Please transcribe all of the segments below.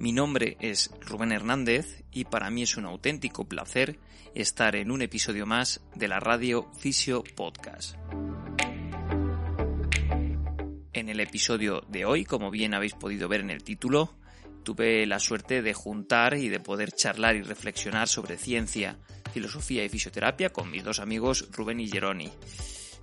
Mi nombre es Rubén Hernández y para mí es un auténtico placer estar en un episodio más de la radio Fisio Podcast. En el episodio de hoy, como bien habéis podido ver en el título, tuve la suerte de juntar y de poder charlar y reflexionar sobre ciencia, filosofía y fisioterapia con mis dos amigos Rubén y Geroni.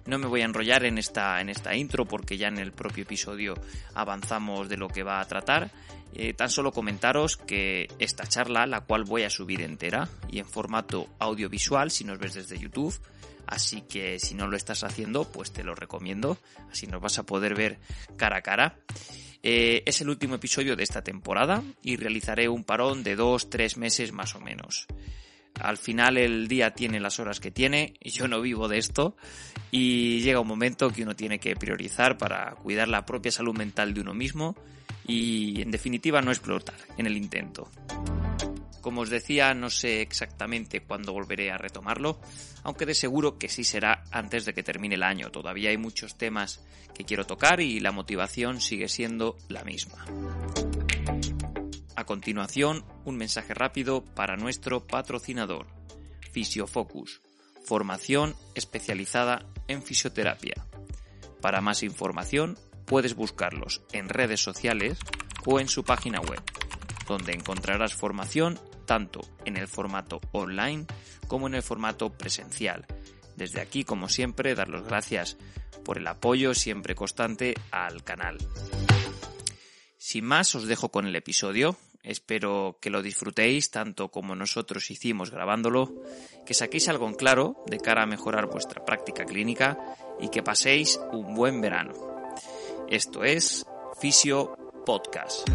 No me voy a enrollar en esta, en esta intro porque ya en el propio episodio avanzamos de lo que va a tratar. Eh, tan solo comentaros que esta charla, la cual voy a subir entera y en formato audiovisual si nos ves desde YouTube, así que si no lo estás haciendo, pues te lo recomiendo, así nos vas a poder ver cara a cara. Eh, es el último episodio de esta temporada y realizaré un parón de dos, tres meses más o menos. Al final el día tiene las horas que tiene yo no vivo de esto y llega un momento que uno tiene que priorizar para cuidar la propia salud mental de uno mismo y en definitiva no explotar en el intento. Como os decía, no sé exactamente cuándo volveré a retomarlo, aunque de seguro que sí será antes de que termine el año. Todavía hay muchos temas que quiero tocar y la motivación sigue siendo la misma. A continuación, un mensaje rápido para nuestro patrocinador, Fisiofocus, formación especializada en fisioterapia. Para más información, puedes buscarlos en redes sociales o en su página web, donde encontrarás formación tanto en el formato online como en el formato presencial. Desde aquí, como siempre, dar las gracias por el apoyo siempre constante al canal. Sin más, os dejo con el episodio. Espero que lo disfrutéis tanto como nosotros hicimos grabándolo, que saquéis algo en claro de cara a mejorar vuestra práctica clínica y que paséis un buen verano. Esto es Fisio Podcast.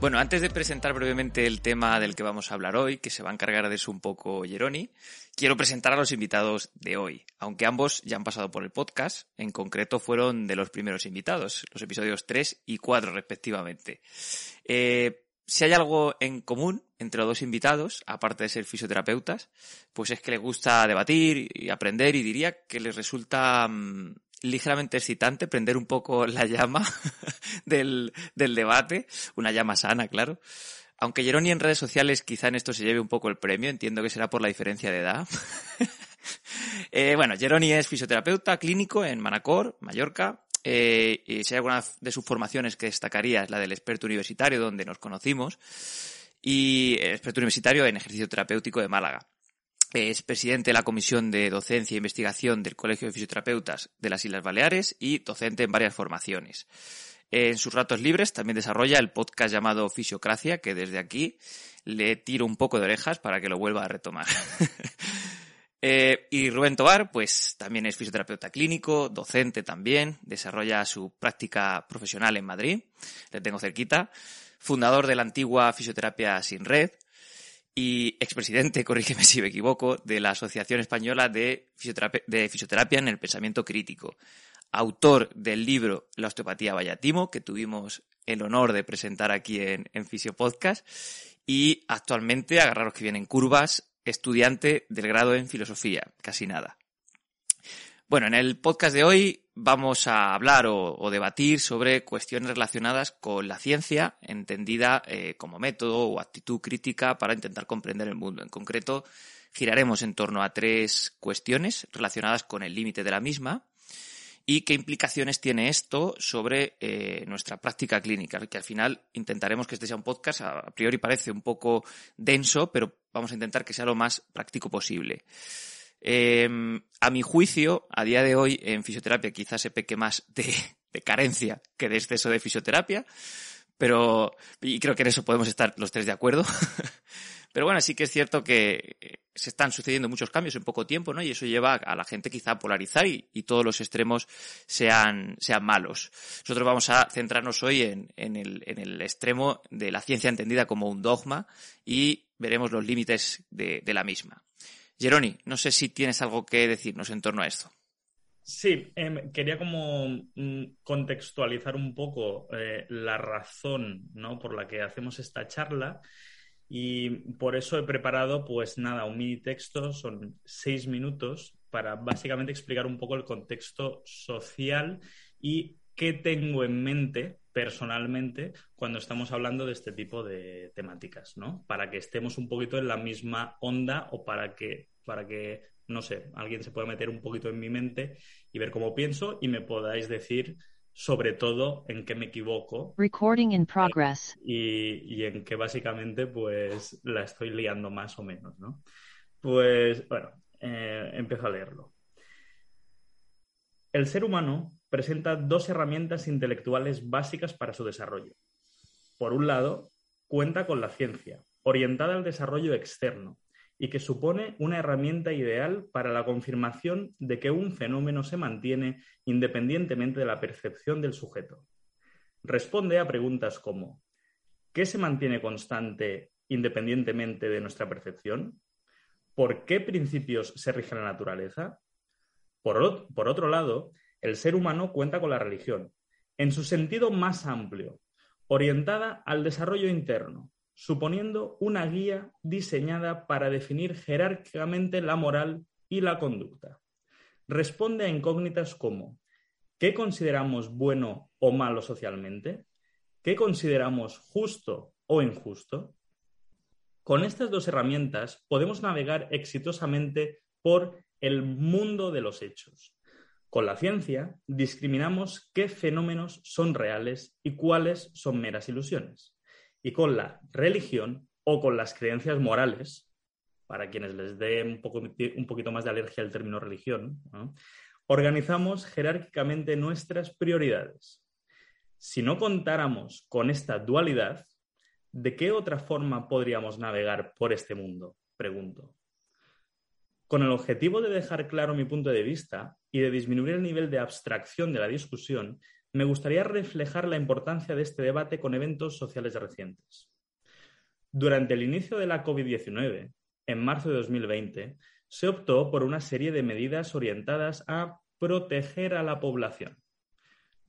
Bueno, antes de presentar brevemente el tema del que vamos a hablar hoy, que se va a encargar de eso un poco Geroni, quiero presentar a los invitados de hoy, aunque ambos ya han pasado por el podcast, en concreto fueron de los primeros invitados, los episodios 3 y 4 respectivamente. Eh, si hay algo en común entre los dos invitados, aparte de ser fisioterapeutas, pues es que les gusta debatir y aprender y diría que les resulta mm, ligeramente excitante prender un poco la llama del, del, debate, una llama sana, claro. Aunque Jeroni en redes sociales quizá en esto se lleve un poco el premio, entiendo que será por la diferencia de edad. eh, bueno, Jeroni es fisioterapeuta clínico en Manacor, Mallorca. Eh, y si hay alguna de sus formaciones que destacaría es la del experto universitario, donde nos conocimos, y experto universitario en ejercicio terapéutico de Málaga. Es presidente de la Comisión de Docencia e Investigación del Colegio de Fisioterapeutas de las Islas Baleares y docente en varias formaciones. En sus ratos libres también desarrolla el podcast llamado Fisiocracia, que desde aquí le tiro un poco de orejas para que lo vuelva a retomar. eh, y Rubén Tobar, pues también es fisioterapeuta clínico, docente también, desarrolla su práctica profesional en Madrid, le tengo cerquita, fundador de la antigua Fisioterapia Sin Red, y expresidente, corrígeme si me equivoco, de la Asociación Española de Fisioterapia, en el Pensamiento Crítico. Autor del libro La osteopatía Vallatimo, que tuvimos el honor de presentar aquí en Fisiopodcast. Y actualmente, agarraros que vienen curvas, estudiante del grado en filosofía, casi nada. Bueno, en el podcast de hoy vamos a hablar o, debatir sobre cuestiones relacionadas con la ciencia, entendida eh, como método o actitud crítica para intentar comprender el mundo. En concreto, giraremos en torno a tres cuestiones relacionadas con el límite de la misma y qué implicaciones tiene esto sobre eh, nuestra práctica clínica, que al final intentaremos que este sea un podcast, a priori parece un poco denso, pero vamos a intentar que sea lo más práctico posible. Eh, a mi juicio, a día de hoy en fisioterapia quizás se peque más de, carencia que de exceso de fisioterapia, Pero, y creo que en eso podemos estar los tres de acuerdo. Pero bueno, sí que es cierto que eh, se están sucediendo muchos cambios en poco tiempo, ¿no? Y eso lleva a la gente quizá a polarizar y, todos los extremos sean, sean malos. Nosotros vamos a centrarnos hoy en, el, extremo de la ciencia entendida como un dogma y veremos los límites de la misma. Geroni, no sé si tienes algo que decirnos en torno a esto. Sí, em, quería como mm, contextualizar un poco eh, la razón ¿no? por la que hacemos esta charla y por eso he preparado, pues nada, un mini texto, son seis minutos para básicamente explicar un poco el contexto social y qué tengo en mente personalmente cuando estamos hablando de este tipo de temáticas, ¿no? Para que estemos un poquito en la misma onda o para que, para que no sé, alguien se pueda meter un poquito en mi mente y ver cómo pienso y me podáis decir sobre todo en qué me equivoco. Recording in progress. Y, en qué básicamente pues la estoy liando más o menos, ¿no? Pues bueno, eh, empiezo a leerlo. El ser humano presenta dos herramientas intelectuales básicas para su desarrollo. Por un lado, cuenta con la ciencia, orientada al desarrollo externo, y que supone una herramienta ideal para la confirmación de que un fenómeno se mantiene independientemente de la percepción del sujeto. Responde a preguntas como ¿qué se mantiene constante independientemente de nuestra percepción? ¿Por qué principios se rige la naturaleza? Por, por otro lado, el ser humano cuenta con la religión, en su sentido más amplio, orientada al desarrollo interno, suponiendo una guía diseñada para definir jerárquicamente la moral y la conducta. Responde a incógnitas como ¿qué consideramos bueno o malo socialmente? ¿Qué consideramos justo o injusto? Con estas dos herramientas podemos navegar exitosamente por el mundo de los hechos. Con la ciencia discriminamos qué fenómenos son reales y cuáles son meras ilusiones. Y con la religión o con las creencias morales, para quienes les dé un, poco, un poquito más de alergia al término religión, organizamos jerárquicamente nuestras prioridades. Si no contáramos con esta dualidad, ¿de qué otra forma podríamos navegar por este mundo? Pregunto. Con el objetivo de dejar claro mi punto de vista y de disminuir el nivel de abstracción de la discusión, me gustaría reflejar la importancia de este debate con eventos sociales recientes. Durante el inicio de la COVID-19, en marzo de 2020, se optó por una serie de medidas orientadas a proteger a la población.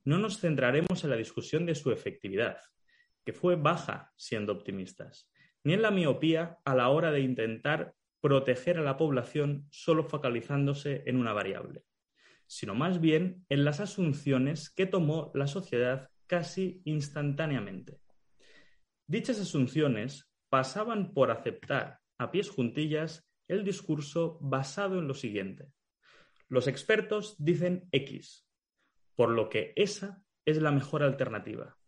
No nos centraremos en la discusión de su efectividad, que fue baja siendo optimistas, ni en la miopía a la hora de intentar proteger a la población solo focalizándose en una variable sino más bien en las asunciones que tomó la sociedad casi instantáneamente. Dichas asunciones pasaban por aceptar a pies juntillas el discurso basado en lo siguiente. Los expertos dicen X, por lo que esa es la mejor alternativa.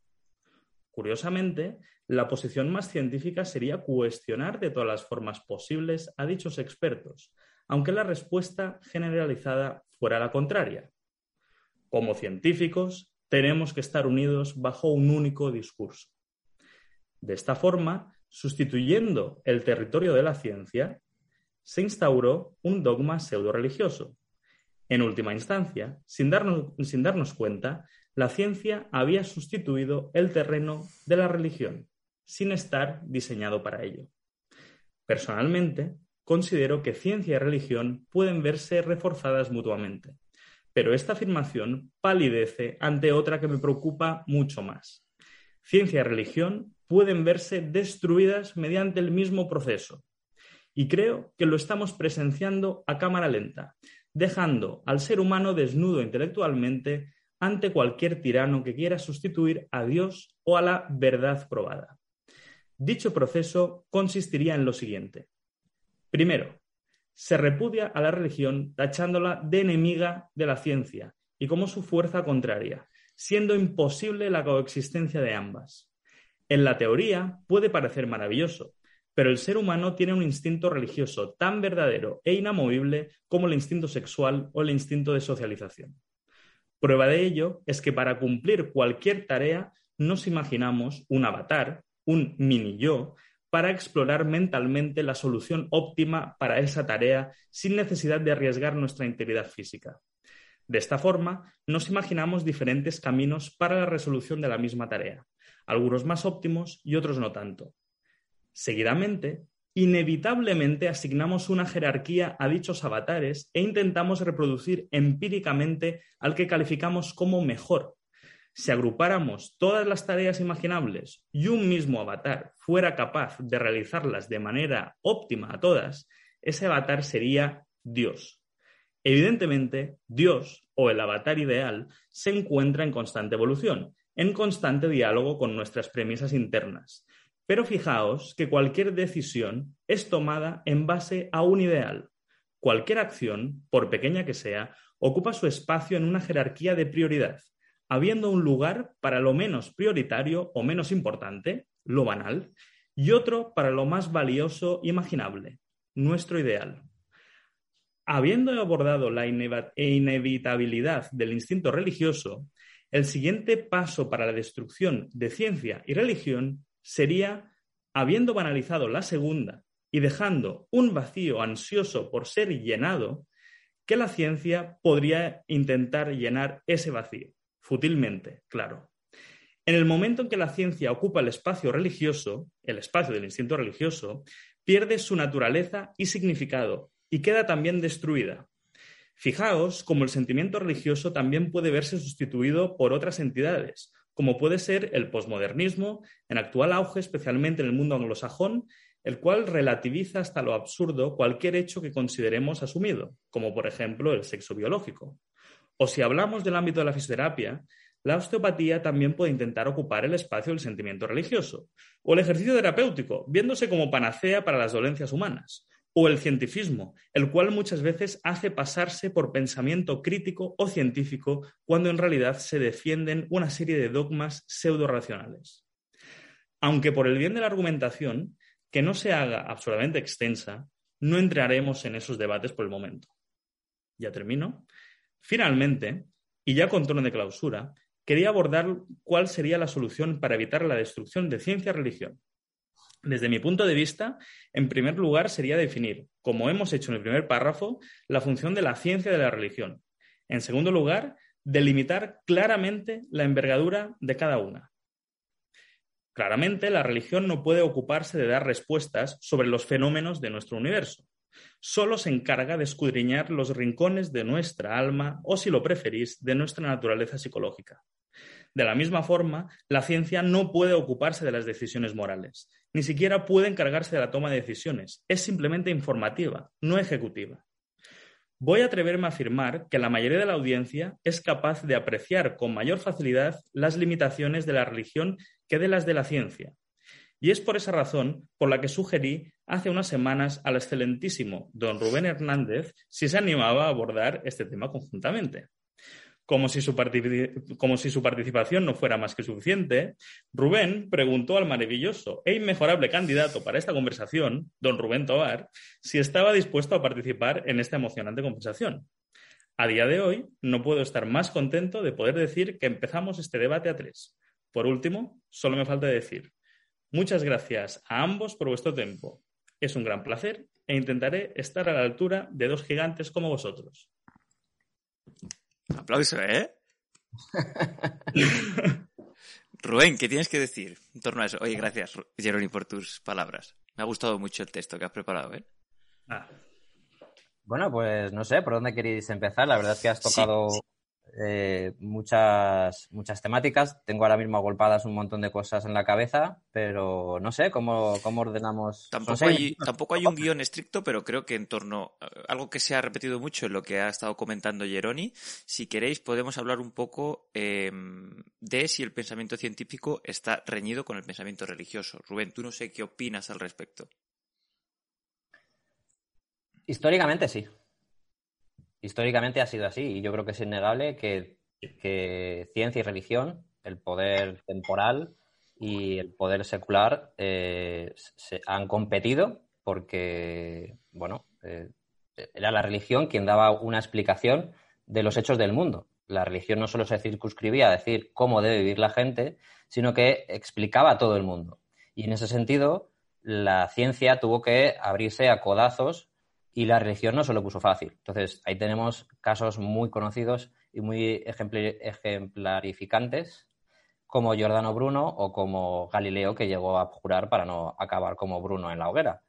Curiosamente, la posición más científica sería cuestionar de todas las formas posibles a dichos expertos, aunque la respuesta generalizada fuera la contraria. Como científicos, tenemos que estar unidos bajo un único discurso. De esta forma, sustituyendo el territorio de la ciencia, se instauró un dogma pseudo-religioso. En última instancia, sin darnos, sin darnos cuenta, la ciencia había sustituido el terreno de la religión, sin estar diseñado para ello. Personalmente, considero que ciencia y religión pueden verse reforzadas mutuamente. Pero esta afirmación palidece ante otra que me preocupa mucho más. Ciencia y religión pueden verse destruidas mediante el mismo proceso. Y creo que lo estamos presenciando a cámara lenta, dejando al ser humano desnudo intelectualmente ante cualquier tirano que quiera sustituir a Dios o a la verdad probada. Dicho proceso consistiría en lo siguiente. Primero, se repudia a la religión tachándola de enemiga de la ciencia y como su fuerza contraria, siendo imposible la coexistencia de ambas. En la teoría puede parecer maravilloso, pero el ser humano tiene un instinto religioso tan verdadero e inamovible como el instinto sexual o el instinto de socialización. Prueba de ello es que para cumplir cualquier tarea nos imaginamos un avatar, un mini yo, para explorar mentalmente la solución óptima para esa tarea sin necesidad de arriesgar nuestra integridad física. De esta forma, nos imaginamos diferentes caminos para la resolución de la misma tarea, algunos más óptimos y otros no tanto. Seguidamente, inevitablemente asignamos una jerarquía a dichos avatares e intentamos reproducir empíricamente al que calificamos como mejor. Si agrupáramos todas las tareas imaginables y un mismo avatar fuera capaz de realizarlas de manera óptima a todas, ese avatar sería Dios. Evidentemente, Dios o el avatar ideal se encuentra en constante evolución, en constante diálogo con nuestras premisas internas, pero fijaos que cualquier decisión es tomada en base a un ideal. Cualquier acción, por pequeña que sea, ocupa su espacio en una jerarquía de prioridad, habiendo un lugar para lo menos prioritario o menos importante, lo banal, y otro para lo más valioso e imaginable, nuestro ideal. Habiendo abordado la inevitabilidad del instinto religioso, el siguiente paso para la destrucción de ciencia y religión sería, habiendo banalizado la segunda y dejando un vacío ansioso por ser llenado, que la ciencia podría intentar llenar ese vacío, fútilmente, claro. En el momento en que la ciencia ocupa el espacio religioso, el espacio del instinto religioso, pierde su naturaleza y significado y queda también destruida. Fijaos cómo el sentimiento religioso también puede verse sustituido por otras entidades, como puede ser el posmodernismo, en actual auge, especialmente en el mundo anglosajón, el cual relativiza hasta lo absurdo cualquier hecho que consideremos asumido, como por ejemplo el sexo biológico. O si hablamos del ámbito de la fisioterapia, la osteopatía también puede intentar ocupar el espacio del sentimiento religioso, o el ejercicio terapéutico, viéndose como panacea para las dolencias humanas, o el cientifismo, el cual muchas veces hace pasarse por pensamiento crítico o científico cuando en realidad se defienden una serie de dogmas pseudo-racionales. Aunque por el bien de la argumentación, que no se haga absolutamente extensa, no entraremos en esos debates por el momento. Ya termino. Finalmente, y ya con tono de clausura, quería abordar cuál sería la solución para evitar la destrucción de ciencia religión. Desde mi punto de vista, en primer lugar sería definir, como hemos hecho en el primer párrafo, la función de la ciencia de la religión. En segundo lugar, delimitar claramente la envergadura de cada una. Claramente, la religión no puede ocuparse de dar respuestas sobre los fenómenos de nuestro universo. Solo se encarga de escudriñar los rincones de nuestra alma o, si lo preferís, de nuestra naturaleza psicológica. De la misma forma, la ciencia no puede ocuparse de las decisiones morales, ni siquiera puede encargarse de la toma de decisiones, es simplemente informativa, no ejecutiva. Voy a atreverme a afirmar que la mayoría de la audiencia es capaz de apreciar con mayor facilidad las limitaciones de la religión que de las de la ciencia. Y es por esa razón por la que sugerí hace unas semanas al excelentísimo don Rubén Hernández si se animaba a abordar este tema conjuntamente. Como si, su participación no fuera más que suficiente, Rubén preguntó al maravilloso e inmejorable candidato para esta conversación, don Rubén Tobar, si estaba dispuesto a participar en esta emocionante conversación. A día de hoy, no puedo estar más contento de poder decir que empezamos este debate a tres. Por último, solo me falta decir, muchas gracias a ambos por vuestro tiempo. Es un gran placer e intentaré estar a la altura de dos gigantes como vosotros. Aplauso, ¿eh? Rubén, ¿qué tienes que decir en torno a eso? Oye, gracias, Jeroni, por tus palabras. Me ha gustado mucho el texto que has preparado, ¿eh? Ah. Bueno, pues no sé por dónde queréis empezar. La verdad es que has tocado eh, muchas, muchas temáticas. Tengo ahora mismo agolpadas un montón de cosas en la cabeza, pero no sé cómo, cómo ordenamos. Tampoco, hay, tampoco hay un guion estricto, pero creo que en torno a algo que se ha repetido mucho en lo que ha estado comentando Geroni, si queréis podemos hablar un poco em, de si el pensamiento científico está reñido con el pensamiento religioso. Rubén, tú no sé qué opinas al respecto. Históricamente sí históricamente ha sido así y yo creo que es innegable que, ciencia y religión, el poder temporal y el poder secular eh, se han competido porque, bueno, eh, era la religión quien daba una explicación de los hechos del mundo. La religión no solo se circunscribía a decir cómo debe vivir la gente, sino que explicaba a todo el mundo. Y en ese sentido, la ciencia tuvo que abrirse a codazos y la religión no se lo puso fácil. Entonces, ahí tenemos casos muy conocidos y muy ejemplarificantes, como Giordano Bruno o como Galileo, que llegó a jurar para no acabar como Bruno en la hoguera.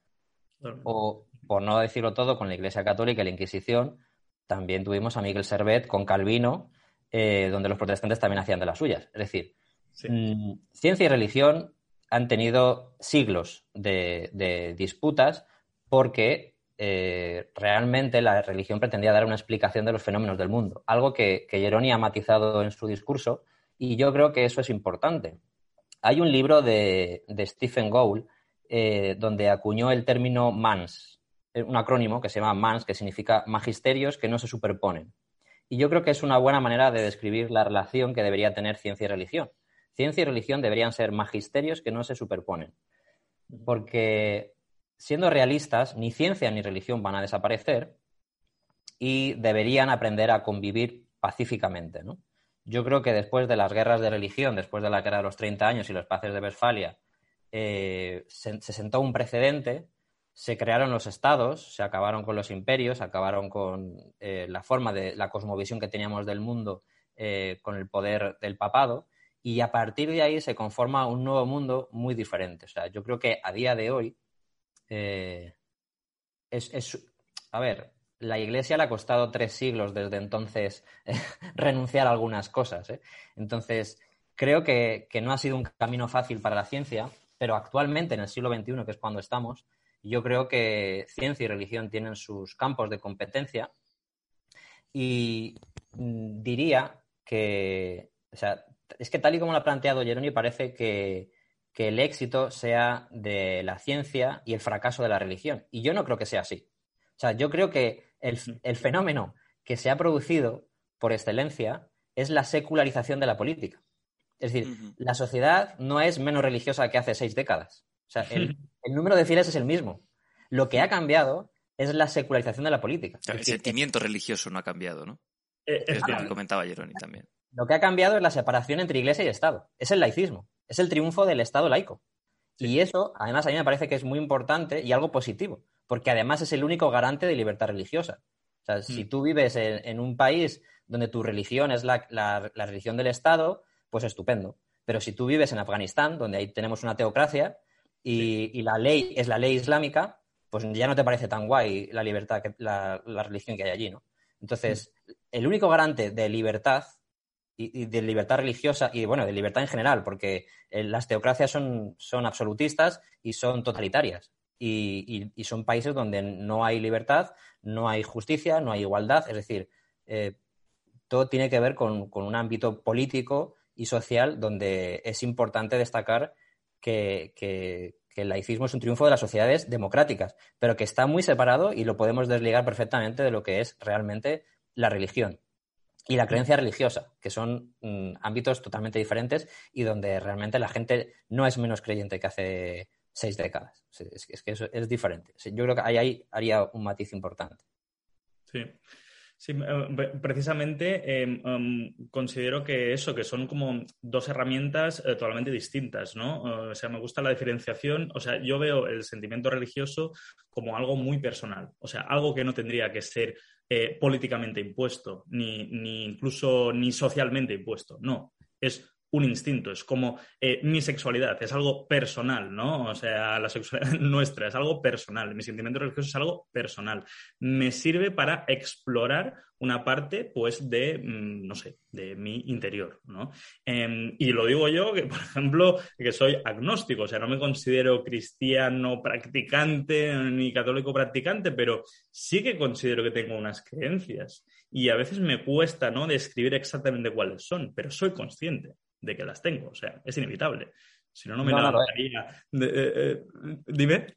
O, por no decirlo todo, con la Iglesia Católica y la Inquisición, también tuvimos a Miguel Servet con Calvino, eh, donde los protestantes también hacían de las suyas. Es decir, mm, ciencia y religión han tenido siglos de, disputas porque eh, realmente la religión pretendía dar una explicación de los fenómenos del mundo, algo que, que Geroni ha matizado en su discurso y yo creo que eso es importante. Hay un libro de, Stephen Gould eh, donde acuñó el término MANS, eh, un acrónimo que se llama MANS, que significa magisterios que no se superponen. Y yo creo que es una buena manera de describir la relación que debería tener ciencia y religión. Ciencia y religión deberían ser magisterios que no se superponen. Porque, siendo realistas, ni ciencia ni religión van a desaparecer y deberían aprender a convivir pacíficamente. Yo creo que después de las guerras de religión, después de la guerra de los 30 años y los paces de Westfalia, eh, se, sentó un precedente, se crearon los estados, se acabaron con los imperios, acabaron con eh, la forma de la cosmovisión que teníamos del mundo eh, con el poder del papado y a partir de ahí se conforma un nuevo mundo muy diferente. O sea, yo creo que a día de hoy eh, es, a ver, la Iglesia le ha costado tres siglos desde entonces renunciar a algunas cosas. ¿eh? Entonces, creo que, no ha sido un camino fácil para la ciencia, pero actualmente, en el siglo XXI, que es cuando estamos, yo creo que ciencia y religión tienen sus campos de competencia y mm, diría que, o sea, es que tal y como lo ha planteado Jeroni, parece que, el éxito sea de la ciencia y el fracaso de la religión. Y yo no creo que sea así. O sea, yo creo que el, fenómeno que se ha producido por excelencia es la secularización de la política. Es decir, la sociedad no es menos religiosa que hace seis décadas. O sea, el, número de fieles es el mismo. Lo que ha cambiado es la secularización de la política. el sentimiento religioso no ha cambiado, ¿no? Eh, es lo que comentaba Jeroni también. Lo que ha cambiado es la separación entre Iglesia y Estado. Es el laicismo. Es el triunfo del Estado laico. Y eso, además, a mí me parece que es muy importante y algo positivo, porque además es el único garante de libertad religiosa. O sea, si mm. tú vives en, un país donde tu religión es la, religión del Estado, pues estupendo. Pero si tú vives en Afganistán, donde ahí tenemos una teocracia y, la ley es la ley islámica, pues ya no te parece tan guay la libertad, que, la, la religión que hay allí, ¿no? Entonces, mm. el único garante de libertad y, de libertad religiosa y, bueno, de libertad en general, porque eh, las teocracias son, son absolutistas y son totalitarias. Y, son países donde no hay libertad, no hay justicia, no hay igualdad. Es decir, eh, todo tiene que ver con, un ámbito político y social donde es importante destacar que, que, el laicismo es un triunfo de las sociedades democráticas, pero que está muy separado y lo podemos desligar perfectamente de lo que es realmente la religión y la creencia religiosa, que son mm, ámbitos totalmente diferentes y donde realmente la gente no es menos creyente que hace seis décadas. Es, que eso es diferente. Yo creo que ahí, haría un matiz importante. Sí. Sí, eh, precisamente em, em, considero que eso, que son como dos herramientas eh, totalmente distintas, ¿no? o sea, me gusta la diferenciación, o sea, yo veo el sentimiento religioso como algo muy personal, o sea, algo que no tendría que ser eh, políticamente impuesto, ni, ni, incluso ni socialmente impuesto. No, es un instinto, es como eh, mi sexualidad, es algo personal, ¿no? O sea, la sexualidad nuestra es algo personal, mi sentimiento religioso es algo personal. Me sirve para explorar una parte, pues, de, mm, no sé, de mi interior, ¿no? Em, y lo digo yo, que, por ejemplo, que soy agnóstico, o sea, no me considero cristiano practicante ni católico practicante, pero sí que considero que tengo unas creencias. Y a veces me cuesta, ¿no?, describir exactamente cuáles son, pero soy consciente de que las tengo. O sea, es inevitable. Si no, no me no, eh, eh, dime.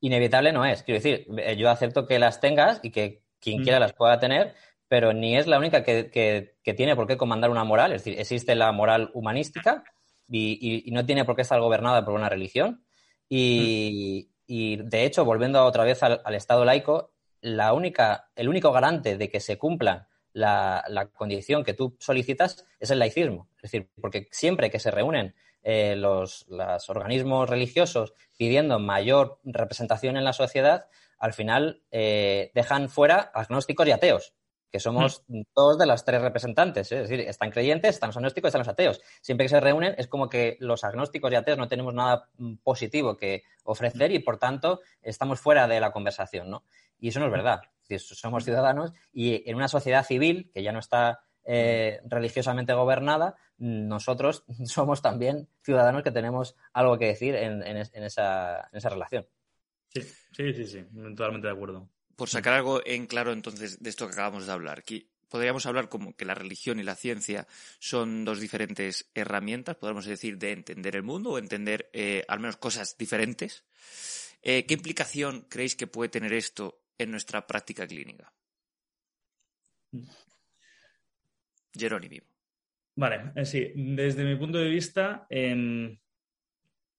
Inevitable no es. Quiero decir, eh, yo acepto que las tengas y que quien mm. quiera las pueda tener, pero ni es la única que, tiene por qué comandar una moral. Es decir, existe la moral humanística y, no tiene por qué estar gobernada por una religión. Y, de hecho, volviendo otra vez al, al, Estado laico, la única, el único garante de que se cumplan la, condición que tú solicitas es el laicismo. Es decir, porque siempre que se reúnen eh, los, organismos religiosos pidiendo mayor representación en la sociedad, al final eh, dejan fuera agnósticos y ateos que somos mm. dos de las tres representantes. ¿eh? Es decir, están creyentes, están los agnósticos, están los ateos. Siempre que se reúnen es como que los agnósticos y ateos no tenemos nada mm, positivo que ofrecer y, por tanto, estamos fuera de la conversación, ¿no? Y eso no es verdad. somos ciudadanos y en una sociedad civil que ya no está eh, religiosamente gobernada, nosotros somos también ciudadanos que tenemos algo que decir en, esa, en esa relación. Sí, sí, sí, sí, totalmente de acuerdo por sacar algo en claro entonces de esto que acabamos de hablar, podríamos hablar como que la religión y la ciencia son dos diferentes herramientas, podríamos decir, de entender el mundo o entender eh, al menos cosas diferentes. Eh, ¿Qué implicación creéis que puede tener esto en nuestra práctica clínica? Jerónimo. Vale, eh, sí, desde mi punto de vista, em,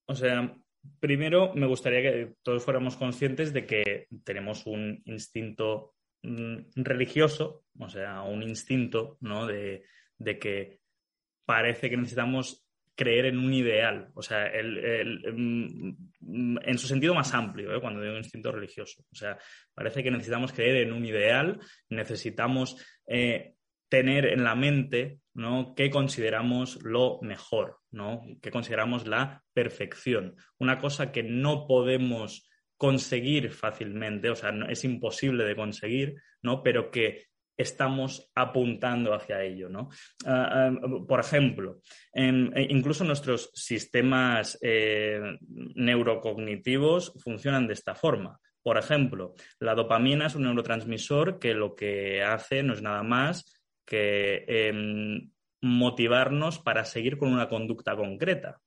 o sea, Primero, me gustaría que todos fuéramos conscientes de que tenemos un instinto mm, religioso, o sea, un instinto, ¿no? De, que parece que necesitamos creer en un ideal, o sea, mm, en su sentido más amplio, ¿eh? cuando digo instinto religioso. O sea, parece que necesitamos creer en un ideal, necesitamos eh, tener en la mente ¿no? qué consideramos lo mejor, ¿no? qué consideramos la perfección. Una cosa que no podemos conseguir fácilmente, o sea, es imposible de conseguir, ¿no? pero que estamos apuntando hacia ello. ¿no? Ah, ah, por ejemplo, e incluso nuestros sistemas eh, neurocognitivos funcionan de esta forma. Por ejemplo, la dopamina es un neurotransmisor que lo que hace no es nada más que em, motivarnos para seguir con una conducta concreta.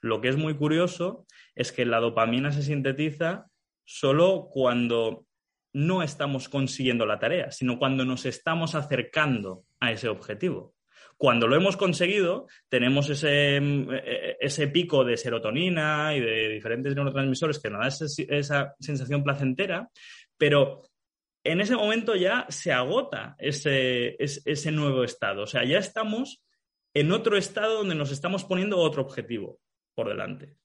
Lo que es muy curioso es que la dopamina se sintetiza solo cuando no estamos consiguiendo la tarea, sino cuando nos estamos acercando a ese objetivo. Cuando lo hemos conseguido, tenemos ese, em, e, e, ese pico de serotonina y de diferentes neurotransmisores que nos da esa sensación placentera, pero en ese momento ya se agota ese, ese, nuevo estado. O sea, ya estamos en otro estado donde nos estamos poniendo otro objetivo por delante.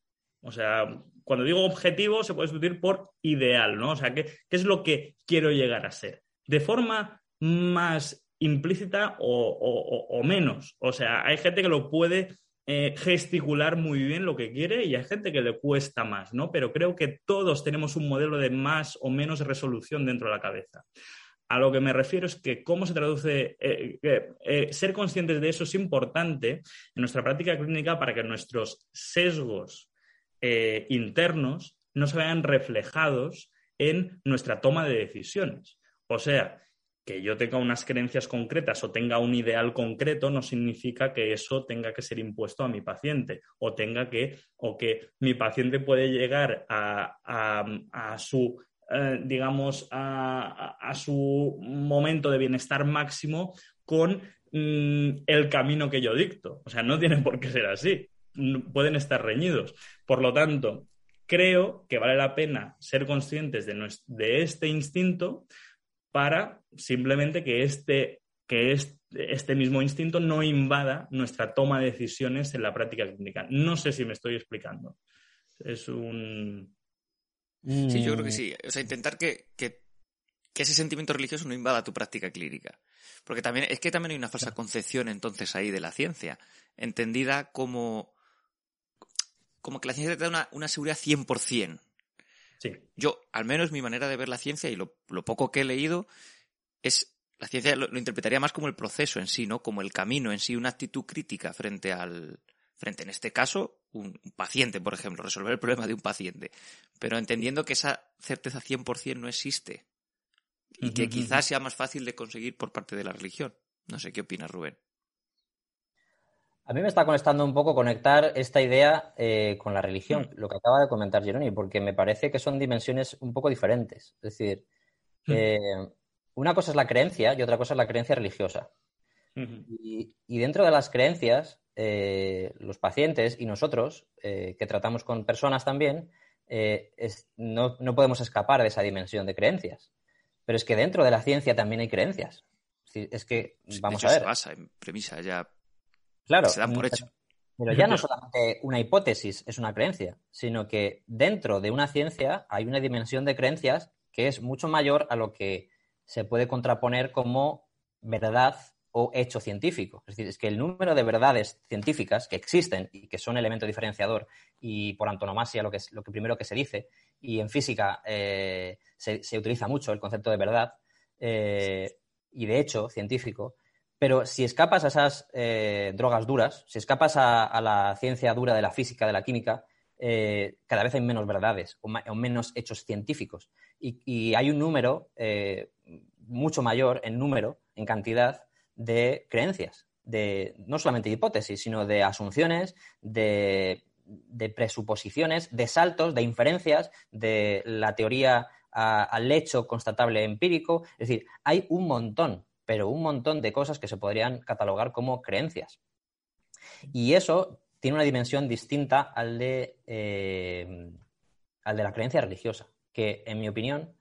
O sea, cuando digo objetivo se puede sustituir por ideal, ¿no? O sea, ¿qué, qué es lo que quiero llegar a ser? De forma más implícita o, menos. O sea, hay gente que lo puede eh, gesticular muy bien lo que quiere y hay gente que le cuesta más, ¿no? Pero creo que todos tenemos un modelo de más o menos resolución dentro de la cabeza. A lo que me refiero es que cómo se traduce, eh, eh, ser conscientes de eso es importante en nuestra práctica clínica para que nuestros sesgos internos no se vean reflejados en nuestra toma de decisiones. O sea, que yo tenga unas creencias concretas o tenga un ideal concreto no significa que eso tenga que ser impuesto a mi paciente o tenga que o que mi paciente puede llegar a, su eh, digamos a, su momento de bienestar máximo con mm, el camino que yo dicto. O sea no tiene por qué ser así. Pueden estar reñidos. Por lo tanto creo que vale la pena ser conscientes de, de este instinto para simplemente que este, que este mismo instinto no invada nuestra toma de decisiones en la práctica clínica. No sé si me estoy explicando. Es un... Sí, yo creo que sí. O sea, intentar que, ese sentimiento religioso no invada tu práctica clínica. Porque también, es que también hay una falsa concepción entonces ahí de la ciencia, entendida como, como que la ciencia te da una, una seguridad 100%. Yo, al menos mi manera de ver la ciencia y lo, poco que he leído, es la ciencia lo, interpretaría más como el proceso en sí, ¿no? Como el camino en sí, una actitud crítica frente al, frente en este caso, un, paciente, por ejemplo, resolver el problema de un paciente. Pero entendiendo que esa certeza 100% no existe. Y que quizás sea más fácil de conseguir por parte de la religión. No sé qué opinas, Rubén. A mí me está conectando un poco conectar esta idea eh, con la religión, mm. lo que acaba de comentar Jeroni, porque me parece que son dimensiones un poco diferentes. Es decir, mm. eh, una cosa es la creencia y otra cosa es la creencia religiosa. y, dentro de las creencias, eh, los pacientes y nosotros, que tratamos con personas también, no, podemos escapar de esa dimensión de creencias. Pero es que dentro de la ciencia también hay creencias. Es Es que, vamos de a ver. se basa en premisas ya Claro, se dan por pero- hecho. Pero ya no solamente una hipótesis es una creencia, sino que dentro de una ciencia hay una dimensión de creencias que es mucho mayor a lo que se puede contraponer como verdad o hecho científico. Es decir, es que el número de verdades científicas que existen y que son elemento diferenciador y por antonomasia lo que, es, lo que primero que se dice, y en física eh, se, se utiliza mucho el concepto de verdad eh, y de hecho científico, pero si escapas a esas eh, drogas duras, si escapas a, la ciencia dura de la física, de la química, eh, cada vez hay menos verdades o, menos hechos científicos. Y, hay un número eh, mucho mayor en número, en cantidad, de creencias, de no solamente de hipótesis, sino de asunciones, de, presuposiciones, de saltos, de inferencias, de la teoría al hecho constatable empírico. Es decir, hay un montón, pero un montón de cosas que se podrían catalogar como creencias. Y eso tiene una dimensión distinta al de, eh, al de la creencia religiosa, que en mi opinión,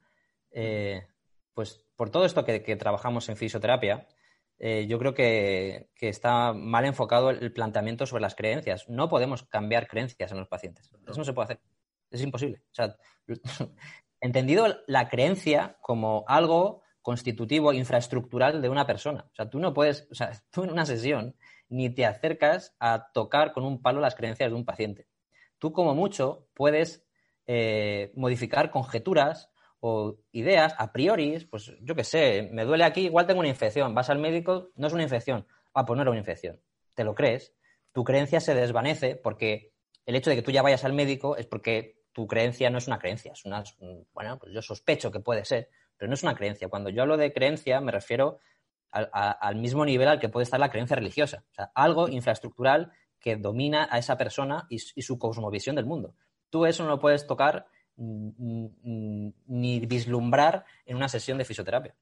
eh, pues por todo esto que, que trabajamos en fisioterapia, eh, yo creo que, que está mal enfocado el planteamiento sobre las creencias. No podemos cambiar creencias en los pacientes. Eso no se puede hacer. Es imposible. O sea, entendido la creencia como algo constitutivo, infraestructural de una persona. O sea, tú no puedes, o sea, tú en una sesión ni te acercas a tocar con un palo las creencias de un paciente. Tú como mucho puedes eh, modificar conjeturas o ideas a priori, pues yo qué sé, me duele aquí, igual tengo una infección, vas al médico, no es una infección, ah, pues no era una infección, te lo crees, tu creencia se desvanece porque el hecho de que tú ya vayas al médico es porque tu creencia no es una creencia, es una, bueno, pues yo sospecho que puede ser, pero no es una creencia. Cuando yo hablo de creencia me refiero al, a, al mismo nivel al que puede estar la creencia religiosa, o sea, algo infraestructural que domina a esa persona y, y su cosmovisión del mundo. Tú eso no lo puedes tocar ni vislumbrar en una sesión de fisioterapia.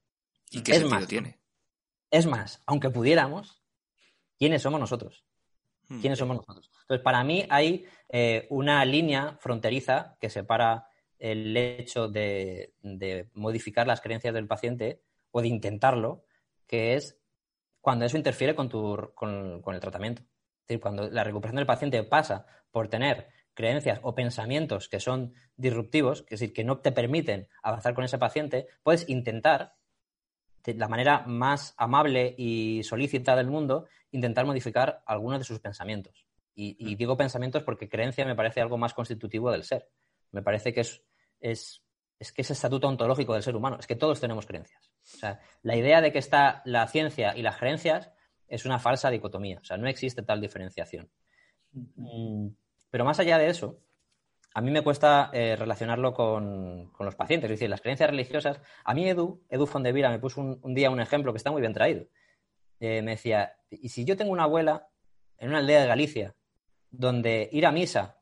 ¿Y qué es sentido más, tiene? Es más, aunque pudiéramos, ¿quiénes somos nosotros? ¿Quiénes somos nosotros? Entonces, para mí hay eh, una línea fronteriza que separa el hecho de, de, modificar las creencias del paciente o de intentarlo, que es cuando eso interfiere con, tu, con, con el tratamiento. Es decir, cuando la recuperación del paciente pasa por tener creencias o pensamientos que son disruptivos, es decir, que no te permiten avanzar con ese paciente, puedes intentar, de la manera más amable y solícita del mundo, intentar modificar algunos de sus pensamientos. Y, y, digo pensamientos porque creencia me parece algo más constitutivo del ser. Me parece que es, es, es que es estatuto ontológico del ser humano. Es que todos tenemos creencias. O sea, la idea de que está la ciencia y las creencias es una falsa dicotomía. O sea, no existe tal diferenciación. Mm, pero más allá de eso, a mí me cuesta eh, relacionarlo con, con, los pacientes. Es decir, las creencias religiosas. A mí Edu, Edu Fondevila, me puso un, un día un ejemplo que está muy bien traído. Eh, me decía, ¿y si yo tengo una abuela en una aldea de Galicia donde ir a misa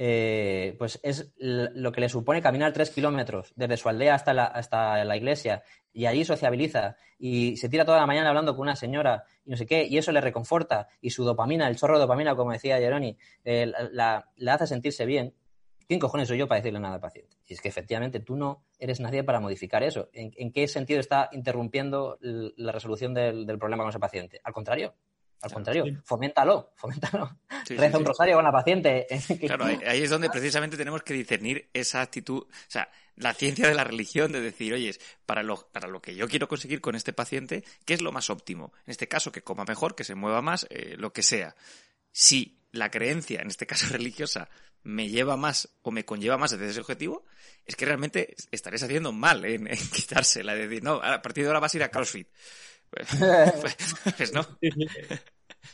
eh, pues es lo que le supone caminar tres kilómetros desde su aldea hasta la, hasta la iglesia y allí sociabiliza y se tira toda la mañana hablando con una señora y no sé qué, y eso le reconforta y su dopamina, el chorro de dopamina, como decía Jeroni, eh, la, hace sentirse bien. ¿Quién cojones soy yo para decirle nada al paciente? Si es que efectivamente tú no eres nadie para modificar eso. ¿En, en qué sentido está interrumpiendo la resolución del, del, problema con ese paciente? Al contrario, al contrario, sí. foméntalo, foméntalo. Sí, Reza sí, un rosario con la paciente. Claro, ahí, ahí, es donde precisamente tenemos que discernir esa actitud, o sea, la ciencia de la religión, de decir, oye, para lo, para lo que yo quiero conseguir con este paciente, ¿qué es lo más óptimo? En este caso, que coma mejor, que se mueva más, eh, lo que sea. Si la creencia, en este caso religiosa, me lleva más o me conlleva más desde ese objetivo, es que realmente estaréis haciendo mal en, en quitársela, de decir, no, a partir de ahora vas a ir a CrossFit. Pues, pues no.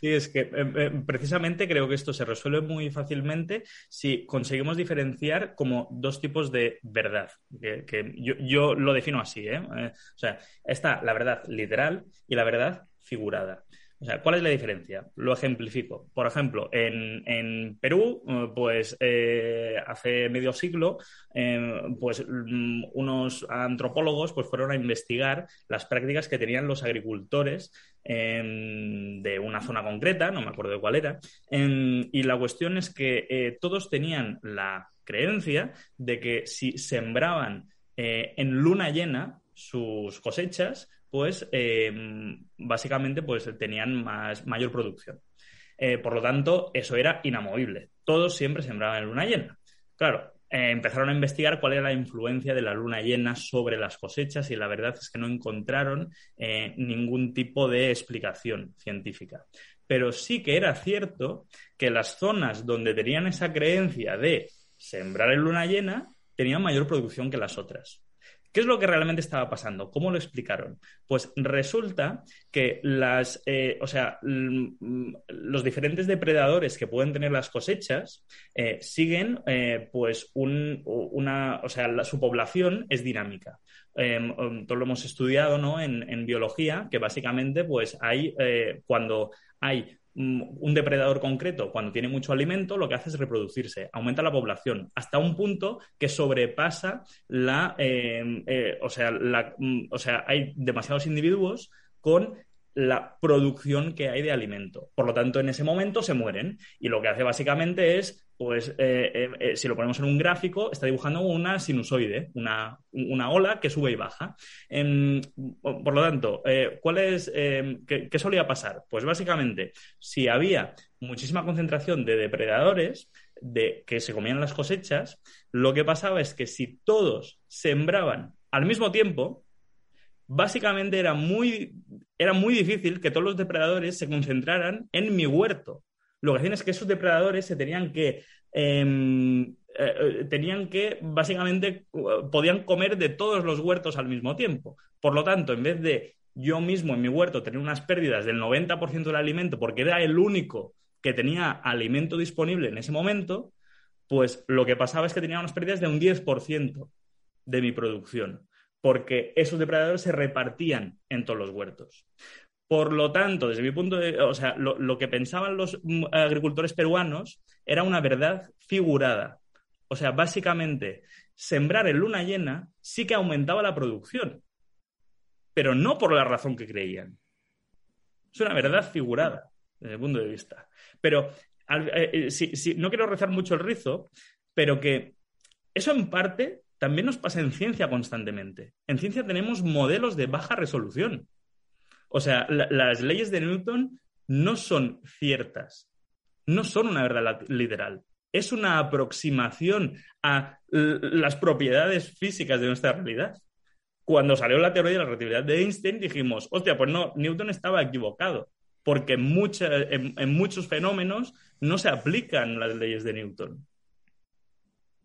Sí, es que eh, precisamente creo que esto se resuelve muy fácilmente si conseguimos diferenciar como dos tipos de verdad. Que, que yo, yo, lo defino así, ¿eh? ¿eh? O sea, está la verdad literal y la verdad figurada. O sea, ¿cuál es la diferencia? Lo ejemplifico. Por ejemplo, en, Perú, pues eh, hace medio siglo, eh, pues unos antropólogos pues, fueron a investigar las prácticas que tenían los agricultores eh, de una zona concreta, no me acuerdo de cuál era, y la cuestión es que eh, todos tenían la creencia de que si sembraban eh, en luna llena sus cosechas, pues básicamente pues tenían más, mayor producción. por lo tanto, eso era inamovible. Todos siempre sembraban en luna llena. Claro, eh, empezaron a investigar cuál era la influencia de la luna llena sobre las cosechas y la verdad es que no encontraron eh, ningún tipo de explicación científica. Pero sí que era cierto que las zonas donde tenían esa creencia de sembrar en luna llena tenían mayor producción que las otras. ¿Qué es lo que realmente estaba pasando? ¿Cómo lo explicaron? Pues resulta que las, eh, o sea, los diferentes depredadores que pueden tener las cosechas eh, siguen, eh, pues, una, o sea, su población es dinámica. Em, todo lo hemos estudiado, ¿no? En, en biología, que básicamente, pues, hay cuando hay Mm, un depredador concreto, cuando tiene mucho alimento, lo que hace es reproducirse, aumenta la población hasta un punto que sobrepasa la, em, eh, o, sea, mm, o sea, hay demasiados individuos con la producción que hay de alimento. Por lo tanto, en ese momento se mueren. Y lo que hace básicamente es pues eh, eh, eh, si lo ponemos en un gráfico, está dibujando una sinusoide, una, ola que sube y baja. Em, por lo tanto, ¿cuál es, em, qué, solía pasar? Pues básicamente, si había muchísima concentración de depredadores de, que se comían las cosechas, lo que pasaba es que si todos sembraban al mismo tiempo, básicamente era muy, era muy difícil que todos los depredadores se concentraran en mi huerto lo que hacían es que esos depredadores se tenían que em, eh, eh, tenían que, básicamente, podían comer de todos los huertos al mismo tiempo. Por lo tanto, en vez de yo mismo en mi huerto tener unas pérdidas del 90% del alimento porque era el único que tenía alimento disponible en ese momento, pues lo que pasaba es que tenía unas pérdidas de un 10% de mi producción, porque esos depredadores se repartían en todos los huertos. Por lo tanto, desde mi punto de vista, o sea, lo, que pensaban los mm, agricultores peruanos era una verdad figurada. O sea, básicamente, sembrar en luna llena sí que aumentaba la producción, pero no por la razón que creían. Es una verdad figurada, desde mi punto de vista. Pero eh, eh, no quiero rezar mucho el rizo, pero que eso en parte también nos pasa en ciencia constantemente. En ciencia tenemos modelos de baja resolución. O sea, las leyes de Newton no son ciertas, no son una verdad literal. Es una aproximación a las propiedades físicas de nuestra realidad. Cuando salió la teoría de la relatividad de Einstein, dijimos, hostia, pues no, Newton estaba equivocado, porque en, en muchos fenómenos no se aplican las leyes de Newton.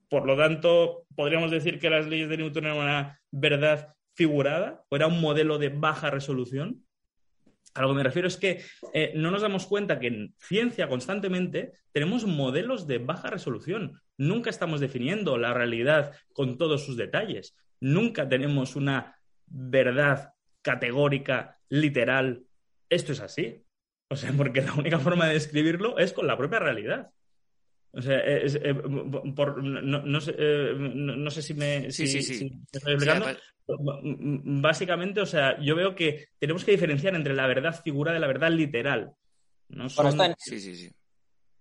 Por lo tanto, podríamos decir que las leyes de Newton eran una verdad figurada o era un modelo de baja resolución. A lo que me refiero es que eh, no nos damos cuenta que en ciencia constantemente tenemos modelos de baja resolución. Nunca estamos definiendo la realidad con todos sus detalles. Nunca tenemos una verdad categórica, literal. Esto es así. O sea, porque la única forma de describirlo es con la propia realidad. O sea, eh, por, no, sé, eh, no, sé, si me sí, sí, sí. estoy explicando. Básicamente, o sea, yo veo que tenemos que diferenciar entre la verdad figura de la verdad literal. en... Sí, sí, sí.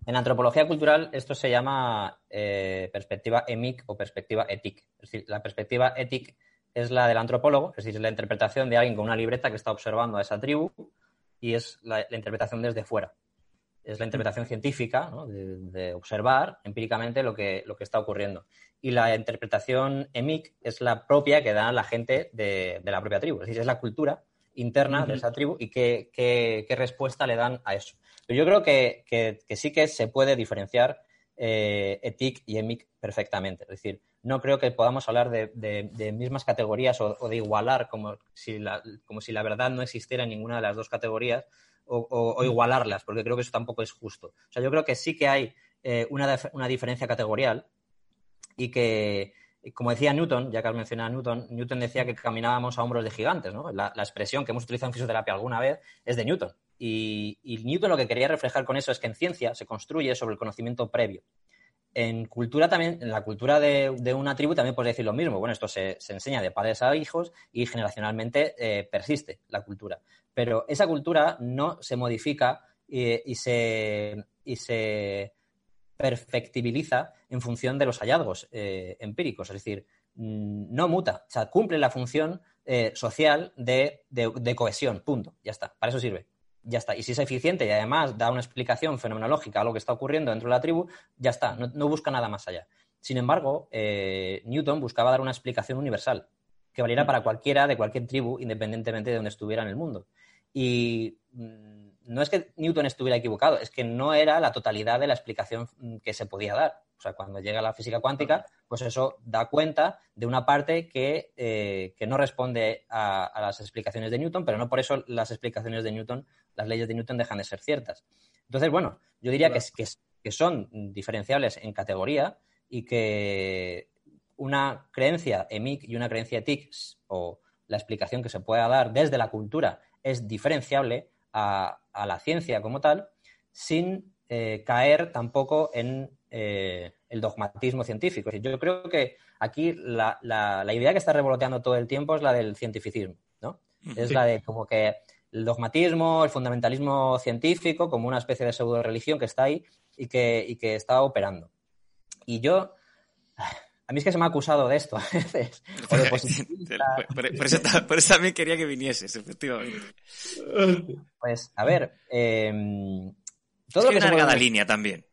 En antropología cultural esto se llama eh, perspectiva emic o perspectiva ética. Es decir, la perspectiva ética es la del antropólogo, es decir, la interpretación de alguien con una libreta que está observando a esa tribu y es la interpretación desde fuera es la interpretación científica, de, observar empíricamente lo que, lo que está ocurriendo. Y la interpretación EMIC es la propia que da la gente de, la propia tribu, es decir, es la cultura interna de esa tribu y qué, qué, respuesta le dan a eso. Pero yo creo que, que, sí que se puede diferenciar eh, ETIC y EMIC perfectamente. Es decir, no creo que podamos hablar de, mismas categorías o, de igualar como si, la, como si la verdad no existiera en ninguna de las dos categorías, o, igualarlas, porque creo que eso tampoco es justo. O sea, yo creo que sí que hay eh, una, una, diferencia categorial y que, como decía Newton, ya que has mencionado a Newton, Newton decía que caminábamos a hombros de gigantes. La, expresión que hemos utilizado en fisioterapia alguna vez es de Newton. Y, Newton lo que quería reflejar con eso es que en ciencia se construye sobre el conocimiento previo. En cultura también, en la cultura de, una tribu también puedes decir lo mismo. Bueno, esto se, enseña de padres a hijos y generacionalmente eh, persiste la cultura pero esa cultura no se modifica y, se, perfectibiliza en función de los hallazgos eh, empíricos. Es decir, mm, no muta, o sea, cumple la función eh, social de, cohesión, punto, ya está, para eso sirve. Ya está. Y si es eficiente y además da una explicación fenomenológica a lo que está ocurriendo dentro de la tribu, ya está, no, busca nada más allá. Sin embargo, eh, Newton buscaba dar una explicación universal que valiera para cualquiera de cualquier tribu, independientemente de donde estuviera en el mundo. Y mm, no es que Newton estuviera equivocado, es que no era la totalidad de la explicación mm, que se podía dar. O sea, cuando llega la física cuántica, pues eso da cuenta de una parte que, eh, no responde a, las explicaciones de Newton, pero no por eso las explicaciones de Newton, las leyes de Newton dejan de ser ciertas. Entonces, bueno, yo diría que, que, que son diferenciables en categoría y que una creencia EMIC y una creencia TIC, o la explicación que se pueda dar desde la cultura, es diferenciable a, la ciencia como tal, sin eh, caer tampoco en eh, el dogmatismo científico. Yo creo que aquí la, idea que está revoloteando todo el tiempo es la del cientificismo, ¿no? Es la de como que el dogmatismo, el fundamentalismo científico, como una especie de pseudo religión que está ahí y que, y que está operando. Y yo, a mí es que se me ha acusado de esto a veces. por, eso, también quería que vinieses, efectivamente. Pues, a ver. Eh, todo lo que una línea también.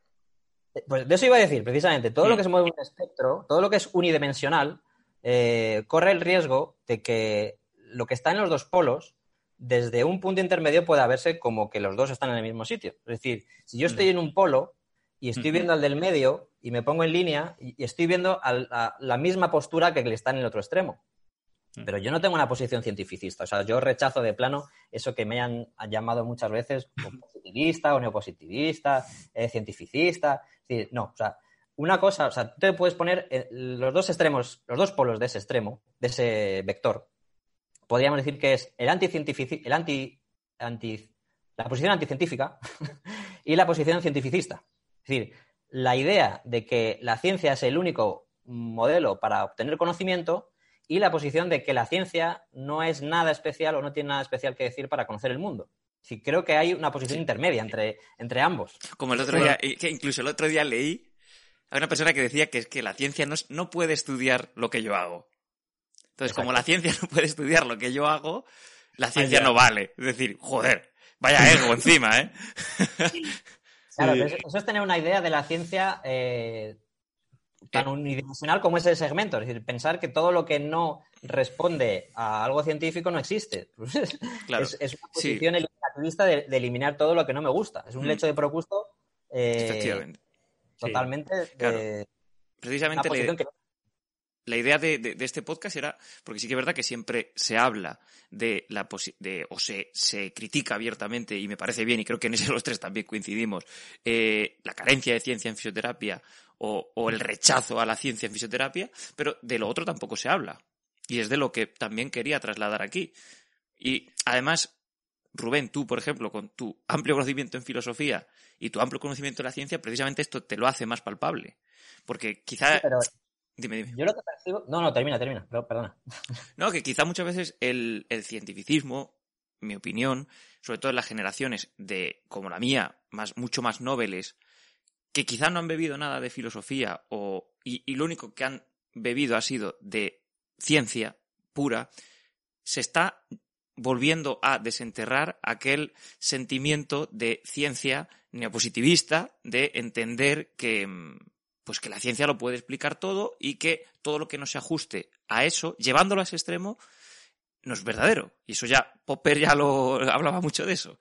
Pues de eso iba a decir, precisamente. Todo lo que se mueve en un espectro, todo lo que es unidimensional, eh, corre el riesgo de que lo que está en los dos polos, desde un punto intermedio, pueda verse como que los dos están en el mismo sitio. Es decir, si yo estoy en un polo y estoy viendo al del medio y me pongo en línea y estoy viendo la misma postura que el que está en el otro extremo. Pero yo no tengo una posición cientificista. O sea, yo rechazo de plano eso que me han, llamado muchas veces positivista o neopositivista, eh, cientificista. no, o sea, una cosa, o sea, tú te puedes poner los dos extremos, los dos polos de ese extremo, de ese vector. Podríamos decir que es el anticientífico, el anti, anti, la posición anticientífica y la posición cientificista. Es decir, la idea de que la ciencia es el único modelo para obtener conocimiento y la posición de que la ciencia no es nada especial o no tiene nada especial que decir para conocer el mundo. Sí, creo que hay una posición intermedia entre, entre ambos. Como el otro día, que incluso el otro día leí a una persona que decía que, que la ciencia no, no puede estudiar lo que yo hago. Entonces, como la ciencia no puede estudiar lo que yo hago, la ciencia no vale. Es decir, joder, vaya ego encima, ¿eh? Claro, eso es tener una idea de la ciencia eh, tan unidimensional como ese segmento. Es decir, pensar que todo lo que no responde a algo científico no existe. es, una posición eliminativista de, eliminar todo lo que no me gusta. Es un lecho de procusto eh, Efectivamente. totalmente. Precisamente la idea de, este podcast era, porque sí que es verdad que siempre se habla de la de, o se, se critica abiertamente, y me parece bien, y creo que en ese los tres también coincidimos, eh, la carencia de ciencia en fisioterapia o, o, el rechazo a la ciencia en fisioterapia, pero de lo otro tampoco se habla. Y es de lo que también quería trasladar aquí. Y además, Rubén, tú, por ejemplo, con tu amplio conocimiento en filosofía y tu amplio conocimiento de la ciencia, precisamente esto te lo hace más palpable. Porque quizá... Dime, dime. Yo lo que percibo. No, no, termina, termina. Perdona. No, que quizá muchas veces el, cientificismo, mi opinión, sobre todo en las generaciones de, como la mía, más, mucho más nobles, que quizá no han bebido nada de filosofía o, y, y, lo único que han bebido ha sido de ciencia pura, se está volviendo a desenterrar aquel sentimiento de ciencia neopositivista, de entender que, mm, pues que la ciencia lo puede explicar todo y que todo lo que no se ajuste a eso, llevándolo a ese extremo, no es verdadero. Y eso ya, Popper ya lo hablaba mucho de eso.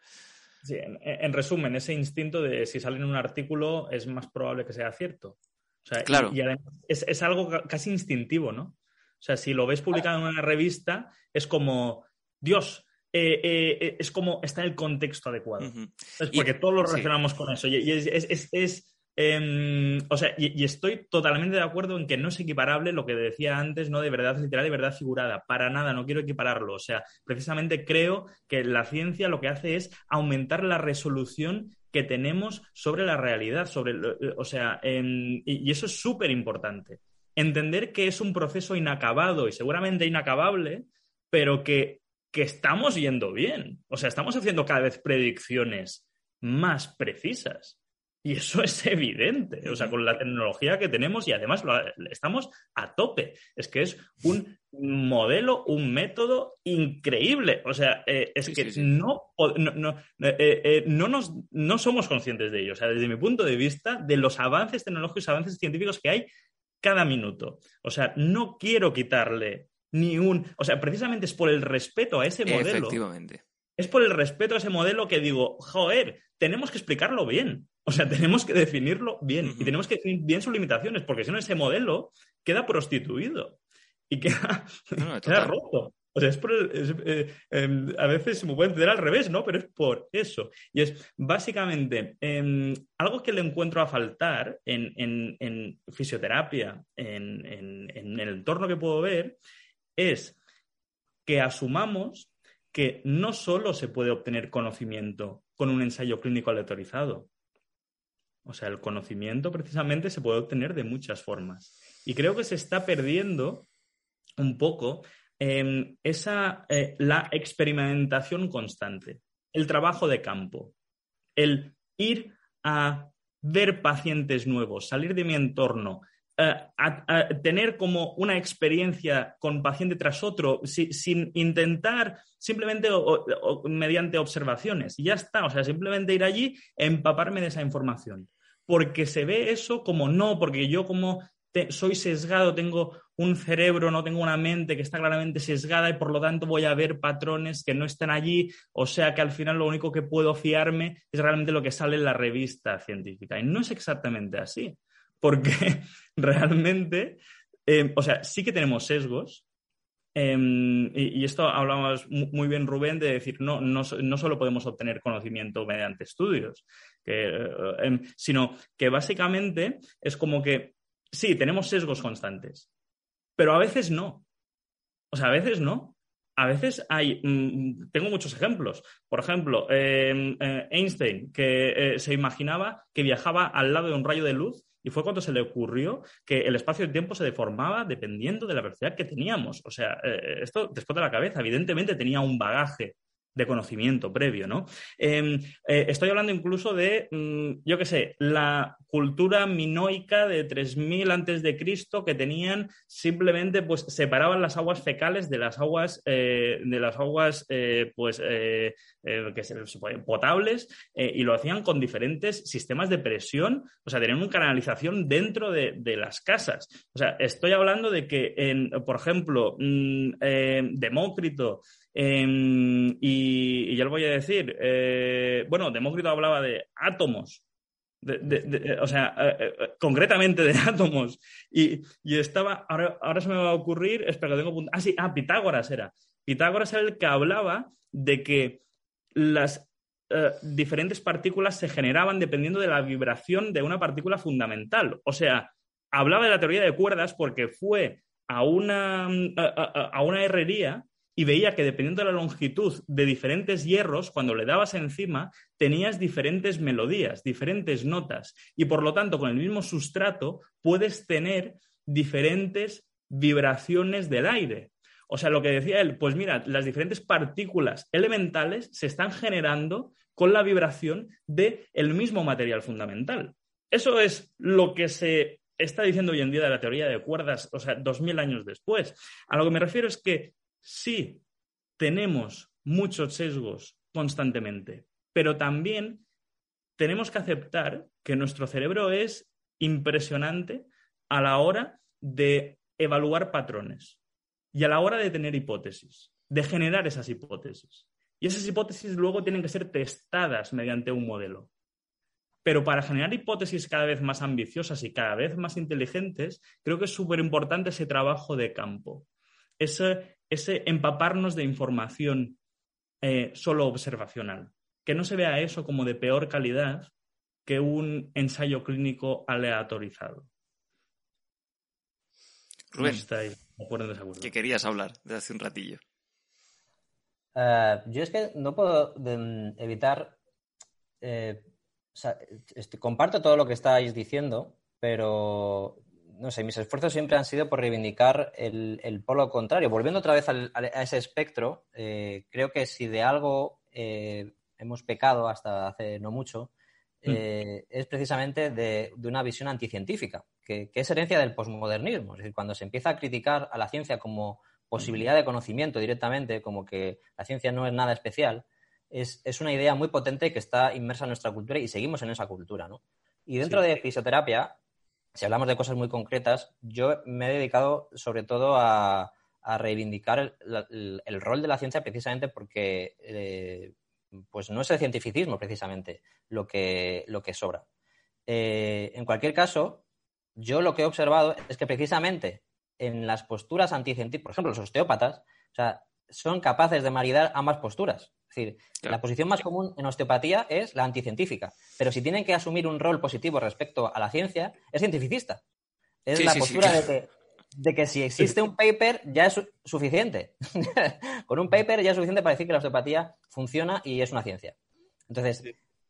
Sí, en, resumen, ese instinto de si sale en un artículo es más probable que sea cierto. claro. Y, es, algo casi instintivo, ¿no? O sea, si lo ves publicado en una revista, es como, Dios, eh, eh, eh, es como está en el contexto adecuado. porque todos lo relacionamos con eso. Y, es, Em, o sea, y, estoy totalmente de acuerdo en que no es equiparable lo que decía antes, ¿no? De verdad literal y verdad figurada. Para nada, no quiero equipararlo. O sea, precisamente creo que la ciencia lo que hace es aumentar la resolución que tenemos sobre la realidad, sobre, eh, o sea, em, y, eso es súper importante. Entender que es un proceso inacabado y seguramente inacabable, pero que, que estamos yendo bien. O sea, estamos haciendo cada vez predicciones más precisas. Y eso es evidente, o sea, con la tecnología que tenemos y además estamos a tope. Es que es un modelo, un método increíble. O sea, eh, es que No, no, eh, eh, no, nos, no somos conscientes de ello. O sea, desde mi punto de vista, de los avances tecnológicos, avances científicos que hay cada minuto. O sea, no quiero quitarle ni un... O sea, precisamente es por el respeto a ese modelo. Efectivamente. Es por el respeto a ese modelo que digo, joder, tenemos que explicarlo bien. O sea, tenemos que definirlo bien y tenemos que definir bien sus limitaciones, porque si no, ese modelo queda prostituido y queda, roto. O sea, es por eh, em, a veces se me puede entender al revés, ¿no? Pero es por eso. Y es básicamente em, algo que le encuentro a faltar en, fisioterapia, en, en el entorno que puedo ver, es que asumamos que no solo se puede obtener conocimiento con un ensayo clínico aleatorizado, o sea, el conocimiento precisamente se puede obtener de muchas formas. Y creo que se está perdiendo un poco em, esa, eh, la experimentación constante, el trabajo de campo, el ir a ver pacientes nuevos, salir de mi entorno, eh, a, tener como una experiencia con paciente tras otro sin intentar simplemente mediante observaciones. Y ya está, o sea, simplemente ir allí, empaparme de esa información porque se ve eso como no, porque yo como soy sesgado, tengo un cerebro, no tengo una mente que está claramente sesgada y por lo tanto voy a ver patrones que no están allí, o sea que al final lo único que puedo fiarme es realmente lo que sale en la revista científica. Y no es exactamente así, porque realmente, eh, o sea, sí que tenemos sesgos, em, y, esto hablamos muy bien, Rubén, de decir, no, no, no, solo podemos obtener conocimiento mediante estudios, que, em, sino que básicamente es como que sí, tenemos sesgos constantes, pero a veces no. O sea, a veces no. A veces hay, mm, tengo muchos ejemplos. Por ejemplo, em, eh, Einstein, que eh, se imaginaba que viajaba al lado de un rayo de luz y fue cuando se le ocurrió que el espacio y tiempo se deformaba dependiendo de la velocidad que teníamos. O sea, eh, esto después de la cabeza, evidentemente tenía un bagaje de conocimiento previo, ¿no? Em, eh, estoy hablando incluso de, mm, yo qué sé, la cultura minoica de 3000 antes de Cristo que tenían simplemente, pues, separaban las aguas fecales de las aguas, eh, de las aguas, eh, pues, que se, potables y lo hacían con diferentes sistemas de presión, o sea, tenían una canalización dentro de, las casas. O sea, estoy hablando de que, por ejemplo, mm, Demócrito, Em, y, ya lo voy a decir. Eh, bueno, Demócrito hablaba de átomos. o sea, eh, eh, concretamente de átomos. Y, estaba, ahora, ahora, se me va a ocurrir, espera que tengo Ah, sí, ah, Pitágoras era. Pitágoras era el que hablaba de que las diferentes partículas se generaban dependiendo de la vibración de una partícula fundamental. O sea, hablaba de la teoría de cuerdas porque fue a una, a una herrería y veía que dependiendo de la longitud de diferentes hierros, cuando le dabas encima, tenías diferentes melodías, diferentes notas. Y por lo tanto, con el mismo sustrato, puedes tener diferentes vibraciones del aire. O sea, lo que decía él, pues mira, las diferentes partículas elementales se están generando con la vibración del el mismo material fundamental. Eso es lo que se está diciendo hoy en día de la teoría de cuerdas, o sea, dos mil años después. A lo que me refiero es que sí, tenemos muchos sesgos constantemente, pero también tenemos que aceptar que nuestro cerebro es impresionante a la hora de evaluar patrones y a la hora de tener hipótesis, de generar esas hipótesis. Y esas hipótesis luego tienen que ser testadas mediante un modelo. Pero para generar hipótesis cada vez más ambiciosas y cada vez más inteligentes, creo que es súper importante ese trabajo de campo, ese, ese empaparnos de información eh, solo observacional. Que no se vea eso como de peor calidad que un ensayo clínico aleatorizado. Rubén, ¿qué querías hablar desde hace un ratillo? Eh, yo es que no puedo evitar. Eh, comparto todo lo que estáis diciendo, pero no sé, mis esfuerzos siempre han sido por reivindicar el, polo contrario. Volviendo otra vez a ese espectro, eh, creo que si de algo eh, hemos pecado hasta hace no mucho, eh, es precisamente de, una visión anticientífica, que, es herencia del posmodernismo. Es decir, cuando se empieza a criticar a la ciencia como posibilidad de conocimiento directamente, como que la ciencia no es nada especial, es, una idea muy potente que está inmersa en nuestra cultura y seguimos en esa cultura. ¿no? Y dentro de fisioterapia, si hablamos de cosas muy concretas, yo me he dedicado sobre todo a, reivindicar el, rol de la ciencia precisamente porque eh, pues no es el cientificismo precisamente lo que, lo que sobra. Eh, en cualquier caso, yo lo que he observado es que precisamente en las posturas anticientíficas, por ejemplo, los osteópatas, o sea, son capaces de maridar ambas posturas. Es decir, la posición más común en osteopatía es la anticientífica, pero si tienen que asumir un rol positivo respecto a la ciencia, es cientificista. Es la postura de que de que si existe un paper ya es suficiente. Con un paper ya es suficiente para decir que la osteopatía funciona y es una ciencia. Entonces,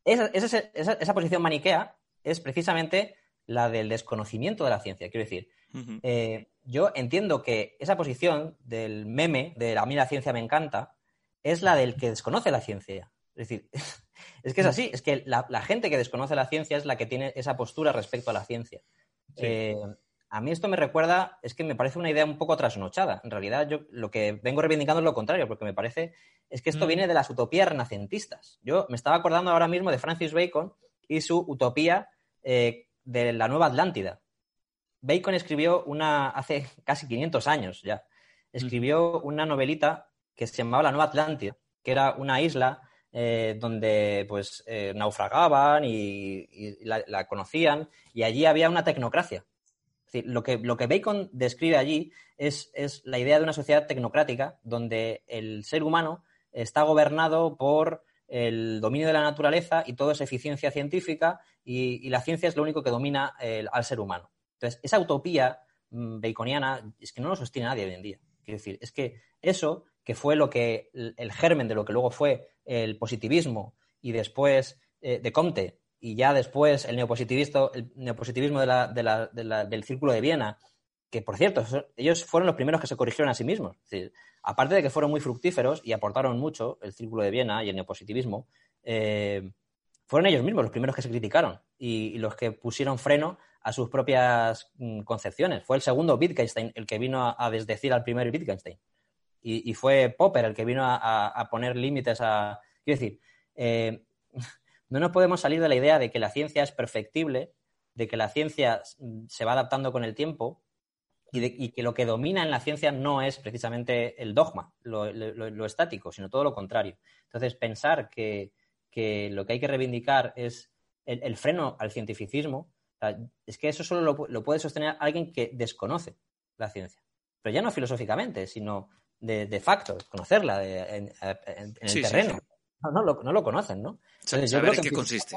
esa, posición maniquea es precisamente la del desconocimiento de la ciencia. Quiero decir, eh, yo entiendo que esa posición del meme, de a mí la ciencia me encanta, es la del que desconoce la ciencia. Es decir, es que es así, es que la, gente que desconoce la ciencia es la que tiene esa postura respecto a la ciencia. Eh, a mí esto me recuerda, es que me parece una idea un poco trasnochada. En realidad, yo lo que vengo reivindicando es lo contrario, porque me parece es que esto mm. viene de las utopías renacentistas. Yo me estaba acordando ahora mismo de Francis Bacon y su utopía eh, de la nueva Atlántida. Bacon escribió una hace casi 500 años ya. Escribió una novelita que se llamaba La Nueva Atlántida, que era una isla eh, donde pues eh, naufragaban y, la, conocían y allí había una tecnocracia lo que, lo que Bacon describe allí es, la idea de una sociedad tecnocrática donde el ser humano está gobernado por el dominio de la naturaleza y todo es eficiencia científica y, la ciencia es lo único que domina al ser humano. Entonces, esa utopía mm, baconiana es que no lo sostiene nadie hoy en día. Quiero decir, es que eso, que fue lo que el, germen de lo que luego fue el positivismo y después eh, de Comte y ya después el neopositivismo, el neopositivismo del Círculo de Viena, que por cierto, ellos fueron los primeros que se corrigieron a sí mismos. aparte de que fueron muy fructíferos y aportaron mucho el Círculo de Viena y el neopositivismo, eh, fueron ellos mismos los primeros que se criticaron y, los que pusieron freno a sus propias mm, concepciones. Fue el segundo Wittgenstein el que vino a, desdecir al primer Wittgenstein. Y, fue Popper el que vino a, poner límites a... Quiero decir, eh, no nos podemos salir de la idea de que la ciencia es perfectible, de que la ciencia se va adaptando con el tiempo y, que lo que domina en la ciencia no es precisamente el dogma, lo, estático, sino todo lo contrario. Entonces, pensar que, lo que hay que reivindicar es el, freno al cientificismo, es que eso solo lo, puede sostener alguien que desconoce la ciencia. Pero ya no filosóficamente, sino de, facto, conocerla en, el terreno no, no, lo, conocen, ¿no? yo creo que qué consiste.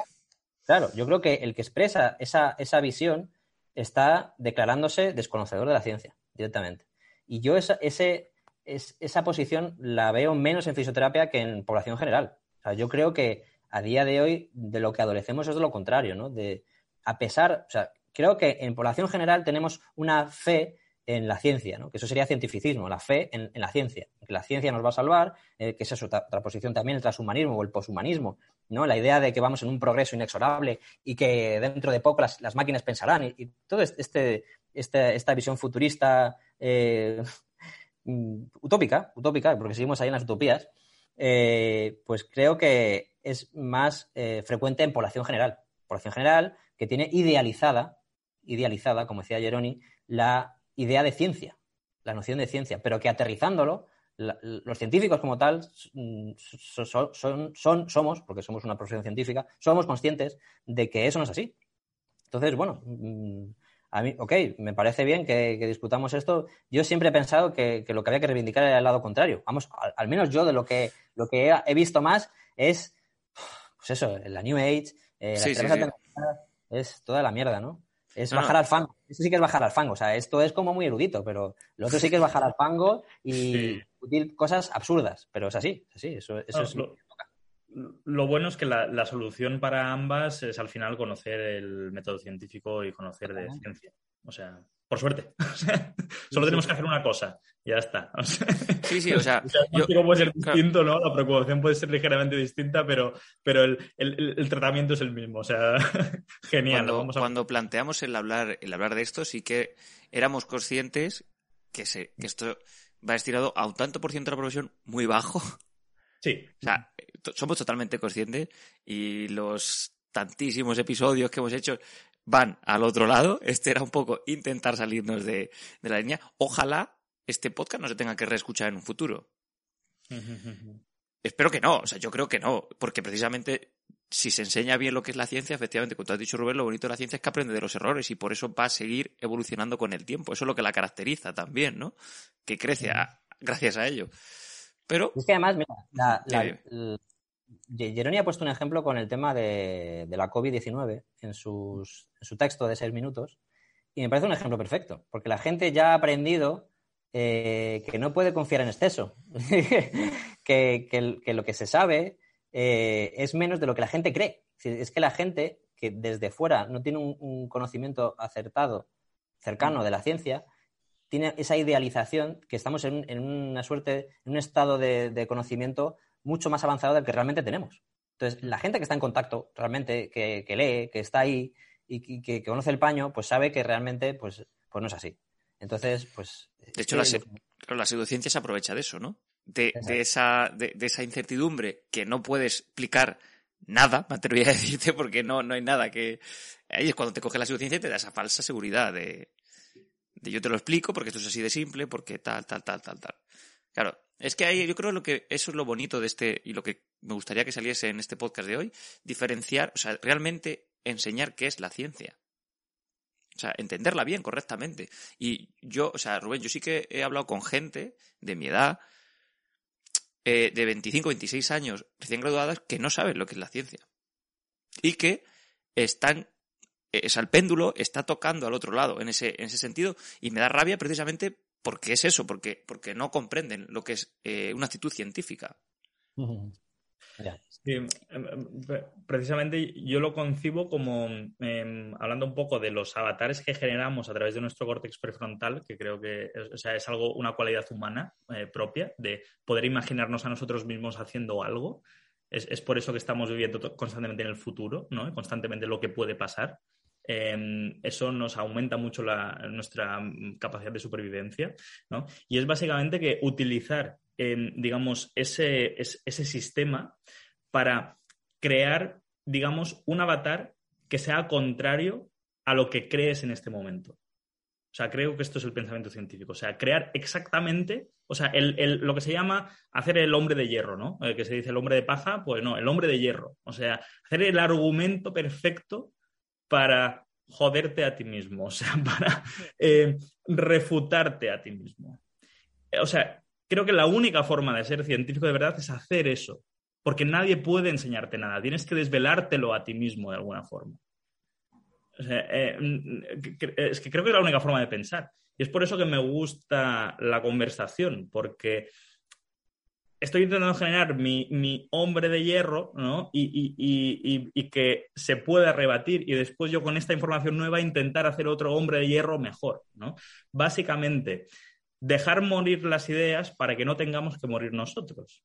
Claro, yo creo que el que expresa esa, esa visión está declarándose desconocedor de la ciencia, directamente. Y yo esa, ese, esa posición la veo menos en fisioterapia que en población general. O sea, yo creo que a día de hoy de lo que adolecemos es de lo contrario, ¿no? De, a pesar, o sea, creo que en población general tenemos una fe en la ciencia, ¿no? que eso sería cientificismo, la fe en, la ciencia, que la ciencia nos va a salvar, eh, que esa es otra, posición también, el transhumanismo o el poshumanismo, ¿no? la idea de que vamos en un progreso inexorable y que dentro de poco las, máquinas pensarán y, y toda este, esta visión futurista eh, utópica, utópica, porque seguimos ahí en las utopías, eh, pues creo que es más frecuente en población general, población general que tiene idealizada, idealizada, como decía Geroni, la idea de ciencia, la noción de ciencia, pero que aterrizándolo, los científicos como tal mm, son, son, somos, porque somos una profesión científica, somos conscientes de que eso no es así. Entonces, bueno, mm, a mí, ok, me parece bien que, discutamos esto. Yo siempre he pensado que, lo que había que reivindicar era el lado contrario. Vamos, al, menos yo de lo que, lo que he, visto más es, pues eso, la New Age, eh, la es toda la mierda, ¿no? Es bajar al fango. Esto sí que es bajar al fango. O sea, esto es como muy erudito, pero lo otro sí que es bajar al fango y discutir cosas absurdas. Pero es así, es así. Eso, es lo, bueno es que la, solución para ambas es al final conocer el método científico y conocer de ciencia. O sea, por suerte. solo tenemos que hacer una cosa y ya está. sí, sí, o sea. el puede ser distinto, ¿no? La preocupación puede ser ligeramente distinta, pero, pero el, tratamiento es el mismo. O sea, genial. Cuando, cuando planteamos el hablar, el hablar de esto, sí que éramos conscientes que, se, que esto va destinado a un tanto por ciento de la profesión muy bajo. Sí. O sea, somos totalmente conscientes y los tantísimos episodios que hemos hecho van al otro lado. Este era un poco intentar salirnos de, la línea. Ojalá este podcast no se tenga que reescuchar en un futuro. Espero que no, o sea, yo creo que no, porque precisamente si se enseña bien lo que es la ciencia, efectivamente, como tú has dicho, Rubén, lo bonito de la ciencia es que aprende de los errores y por eso va a seguir evolucionando con el tiempo. Eso es lo que la caracteriza también, ¿no? Que crece gracias a ello. Pero. Es que además, mira, la, Jeroni ha puesto un ejemplo con el tema de, la COVID-19 en, su texto de seis minutos y me parece un ejemplo perfecto, porque la gente ya ha aprendido eh, que no puede confiar en exceso, que, lo que se sabe eh, es menos de lo que la gente cree. Es que la gente que desde fuera no tiene un, conocimiento acertado, cercano de la ciencia, tiene esa idealización que estamos en, una suerte, en un estado de conocimiento mucho más avanzado del que realmente tenemos. Entonces, la gente que está en contacto, realmente, que, lee, que está ahí y que, conoce el paño, pues sabe que realmente pues, pues no es así. Entonces, pues... De hecho, la, la, pseudociencia se aprovecha de eso, ¿no? De, esa, de, esa incertidumbre que no puedes explicar nada, me atrevería a decirte, porque no, no hay nada que... Ahí es cuando te coge la pseudociencia y te da esa falsa seguridad de, de yo te lo explico porque esto es así de simple, porque tal, tal, tal, tal, tal. Claro, es que ahí yo creo lo que eso es lo bonito de este y lo que me gustaría que saliese en este podcast de hoy, diferenciar, o sea, realmente enseñar qué es la ciencia. O sea, entenderla bien, correctamente. Y yo, o sea, Rubén, yo sí que he hablado con gente de mi edad, eh, de 25, 26 años, recién graduadas, que no saben lo que es la ciencia. Y que están, es al péndulo está tocando al otro lado en ese, en ese sentido. Y me da rabia precisamente porque es eso, porque, porque no comprenden lo que es eh, una actitud científica. Em, em, precisamente yo lo concibo como, em, hablando un poco de los avatares que generamos a través de nuestro córtex prefrontal, que creo que es, es algo, una cualidad humana eh, propia, de poder imaginarnos a nosotros mismos haciendo algo. Es, es, por eso que estamos viviendo constantemente en el futuro, ¿no? constantemente lo que puede pasar. Em, eso nos aumenta mucho nuestra capacidad de supervivencia, ¿no? Y es básicamente que utilizar, em, digamos, ese, ese sistema para crear, digamos, un avatar que sea contrario a lo que crees en este momento. O sea, creo que esto es el pensamiento científico. O sea, crear exactamente, o sea, lo que se llama hacer el hombre de hierro, ¿no? El que se dice el hombre de paja, pues no, el hombre de hierro. O sea, hacer el argumento perfecto para joderte a ti mismo, o sea, para eh, refutarte a ti mismo. O sea, creo que la única forma de ser científico de verdad es hacer eso, porque nadie puede enseñarte nada, tienes que desvelártelo a ti mismo de alguna forma. O sea, eh, es que creo que es la única forma de pensar. Y es por eso que me gusta la conversación, porque estoy intentando generar mi, hombre de hierro, ¿no? Y, que se pueda rebatir y después yo con esta información nueva intentar hacer otro hombre de hierro mejor, ¿no? Básicamente, dejar morir las ideas para que no tengamos que morir nosotros.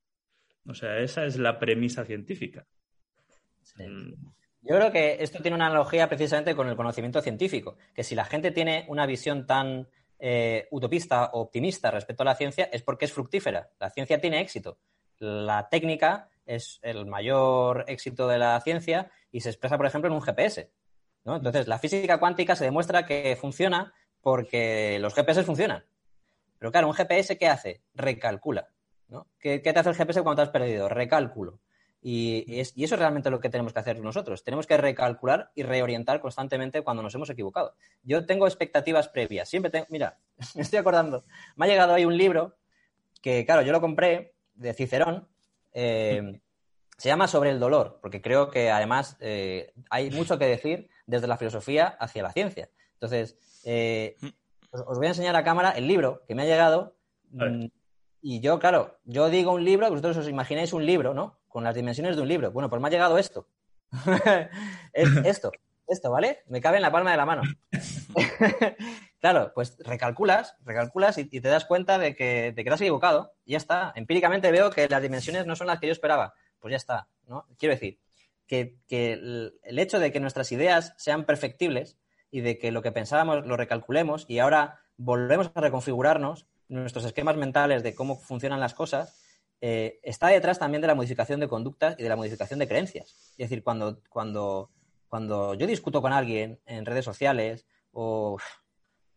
O sea, esa es la premisa científica. Mm. Yo creo que esto tiene una analogía precisamente con el conocimiento científico, que si la gente tiene una visión tan eh, utopista o optimista respecto a la ciencia es porque es fructífera. La ciencia tiene éxito. La técnica es el mayor éxito de la ciencia y se expresa, por ejemplo, en un GPS. Entonces, la física cuántica se demuestra que funciona porque los GPS funcionan. Pero claro, un GPS, ¿qué hace? Recalcula. ¿Qué, ¿Qué, te hace el GPS cuando te has perdido? Recálculo. Y, eso es realmente lo que tenemos que hacer nosotros. Tenemos que recalcular y reorientar constantemente cuando nos hemos equivocado. Yo tengo expectativas previas. Siempre tengo. Mira, me estoy acordando. Me ha llegado ahí un libro que, claro, yo lo compré de Cicerón. Eh, se llama Sobre el dolor, porque creo que además eh, hay mucho que decir desde la filosofía hacia la ciencia. Entonces, eh, os, voy a enseñar a cámara el libro que me ha llegado. Mm, y yo, claro, yo digo un libro, vosotros os imagináis un libro, ¿no? Con las dimensiones de un libro. Bueno, pues me ha llegado esto. esto, esto, ¿vale? Me cabe en la palma de la mano. claro, pues recalculas, recalculas y, te das cuenta de que, te has equivocado. Y ya está. Empíricamente veo que las dimensiones no son las que yo esperaba. Pues ya está, ¿no? Quiero decir, que, el, hecho de que nuestras ideas sean perfectibles y de que lo que pensábamos lo recalculemos y ahora volvemos a reconfigurarnos nuestros esquemas mentales de cómo funcionan las cosas, eh, está detrás también de la modificación de conductas y de la modificación de creencias. Es decir, cuando, cuando, cuando yo discuto con alguien en redes sociales o,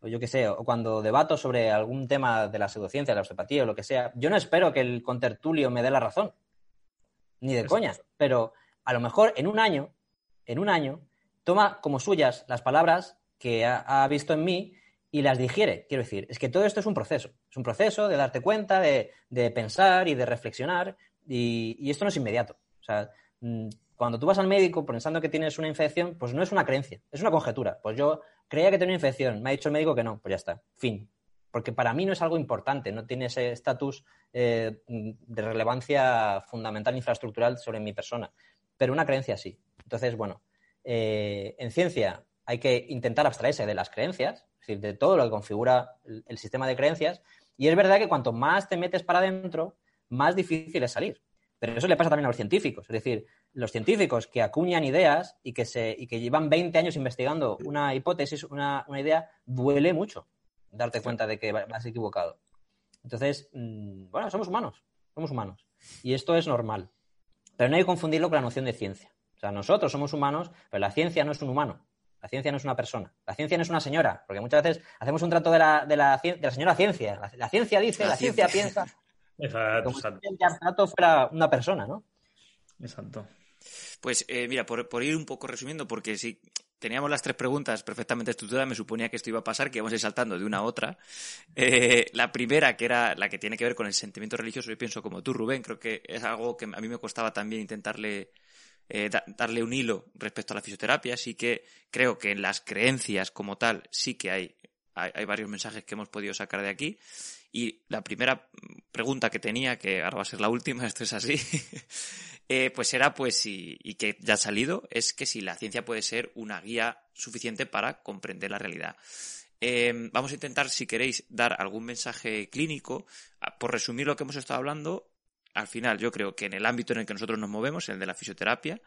yo qué sé, o cuando debato sobre algún tema de la pseudociencia, de la osteopatía o lo que sea, yo no espero que el contertulio me dé la razón, ni de coña, pero a lo mejor en un año, en un año, toma como suyas las palabras que ha, visto en mí y las digiere. Quiero decir, es que todo esto es un proceso. Es un proceso de darte cuenta, de, pensar y de reflexionar. Y, esto no es inmediato. Mm, cuando tú vas al médico pensando que tienes una infección, pues no es una creencia, es una conjetura. Pues yo creía que tenía una infección, me ha dicho el médico que no, pues ya está, fin. Porque para mí no es algo importante, no tiene ese estatus eh, de relevancia fundamental infraestructural sobre mi persona pero una creencia sí. Entonces, bueno, eh, en ciencia hay que intentar abstraerse de las creencias, decir, de todo lo que configura el, sistema de creencias, y es verdad que cuanto más te metes para adentro, más difícil es salir. Pero eso le pasa también a los científicos. Es decir, los científicos que acuñan ideas y que, se, y que llevan 20 años investigando una hipótesis, una, una idea, duele mucho darte cuenta de que vas equivocado. Entonces, mm, bueno, somos humanos, somos humanos. Y esto es normal. Pero no hay que confundirlo con la noción de ciencia. O sea, nosotros somos humanos, pero la ciencia no es un humano. La ciencia no es una persona. La ciencia no es una señora, porque muchas veces hacemos un trato de la, de la, de la señora ciencia. La, ciencia dice, la, ciencia, piensa. Exacto, como si el trato fuera una persona, ¿no? Exacto. Pues eh, mira, por, por, ir un poco resumiendo, porque si teníamos las tres preguntas perfectamente estructuradas, me suponía que esto iba a pasar, que íbamos a ir saltando de una a otra. Eh, la primera, que era la que tiene que ver con el sentimiento religioso, yo pienso como tú, Rubén, creo que es algo que a mí me costaba también intentarle eh, darle un hilo respecto a la fisioterapia. Así que creo que en las creencias como tal sí que hay, hay, varios mensajes que hemos podido sacar de aquí. Y la primera pregunta que tenía, que ahora va a ser la última, esto es así, eh, pues era pues si, y que ya ha salido, es que si la ciencia puede ser una guía suficiente para comprender la realidad. Em, vamos a intentar, si queréis, dar algún mensaje clínico. Ah, por resumir lo que hemos estado hablando, al final yo creo que en el ámbito en el que nosotros nos movemos, el de la fisioterapia,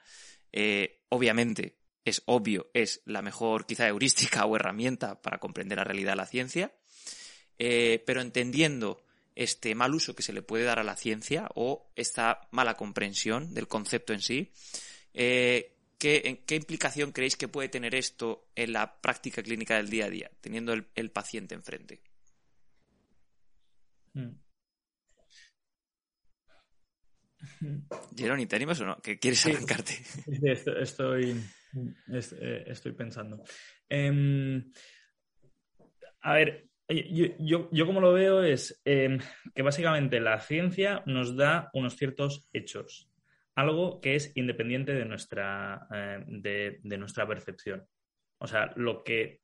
eh, obviamente es obvio, es la mejor quizá heurística o herramienta para comprender la realidad de la ciencia, eh, pero entendiendo este mal uso que se le puede dar a la ciencia o esta mala comprensión del concepto en sí. Eh, ¿qué, ¿qué, implicación creéis que puede tener esto en la práctica clínica del día a día, teniendo el, paciente enfrente? Mm. Jeroni, ¿te animas o no? ¿Que quieres arrancarte? estoy, eh, estoy, pensando. Em, a ver, yo, yo, como lo veo es em, que básicamente la ciencia nos da unos ciertos hechos, algo que es independiente de nuestra, eh, de, nuestra percepción. O sea, lo que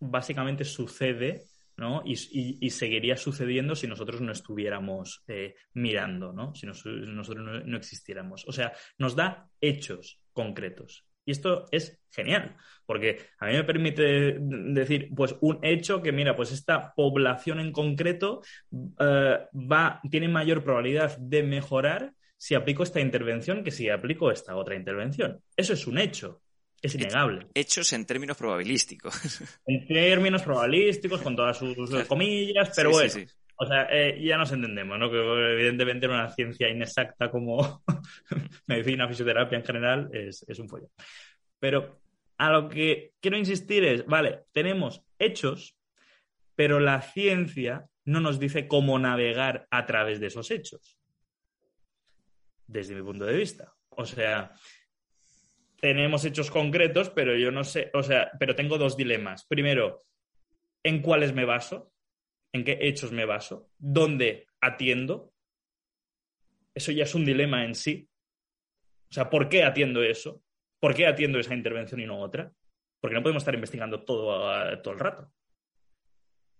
básicamente sucede ¿no? Y, seguiría sucediendo si nosotros no estuviéramos eh, mirando, ¿no? si nosotros no, existiéramos. O sea, nos da hechos concretos. Y esto es genial, porque a mí me permite decir, pues un hecho que, mira, pues esta población en concreto eh, va, tiene mayor probabilidad de mejorar si aplico esta intervención que si aplico esta otra intervención. Eso es un hecho. Es innegable. Hechos en términos probabilísticos. En términos probabilísticos, con todas sus comillas, pero bueno. O sea, eh, ya nos entendemos, ¿no? Que evidentemente una ciencia inexacta como medicina, fisioterapia en general es, un follón. Pero a lo que quiero insistir es, vale, tenemos hechos, pero la ciencia no nos dice cómo navegar a través de esos hechos. Desde mi punto de vista. O sea, tenemos hechos concretos, pero yo no sé, o sea, pero tengo dos dilemas. Primero, ¿en cuáles me baso? en qué hechos me baso, dónde atiendo. Eso ya es un dilema en sí. O sea, ¿por qué atiendo eso? ¿Por qué atiendo esa intervención y no otra? Porque no podemos estar investigando todo, todo el rato.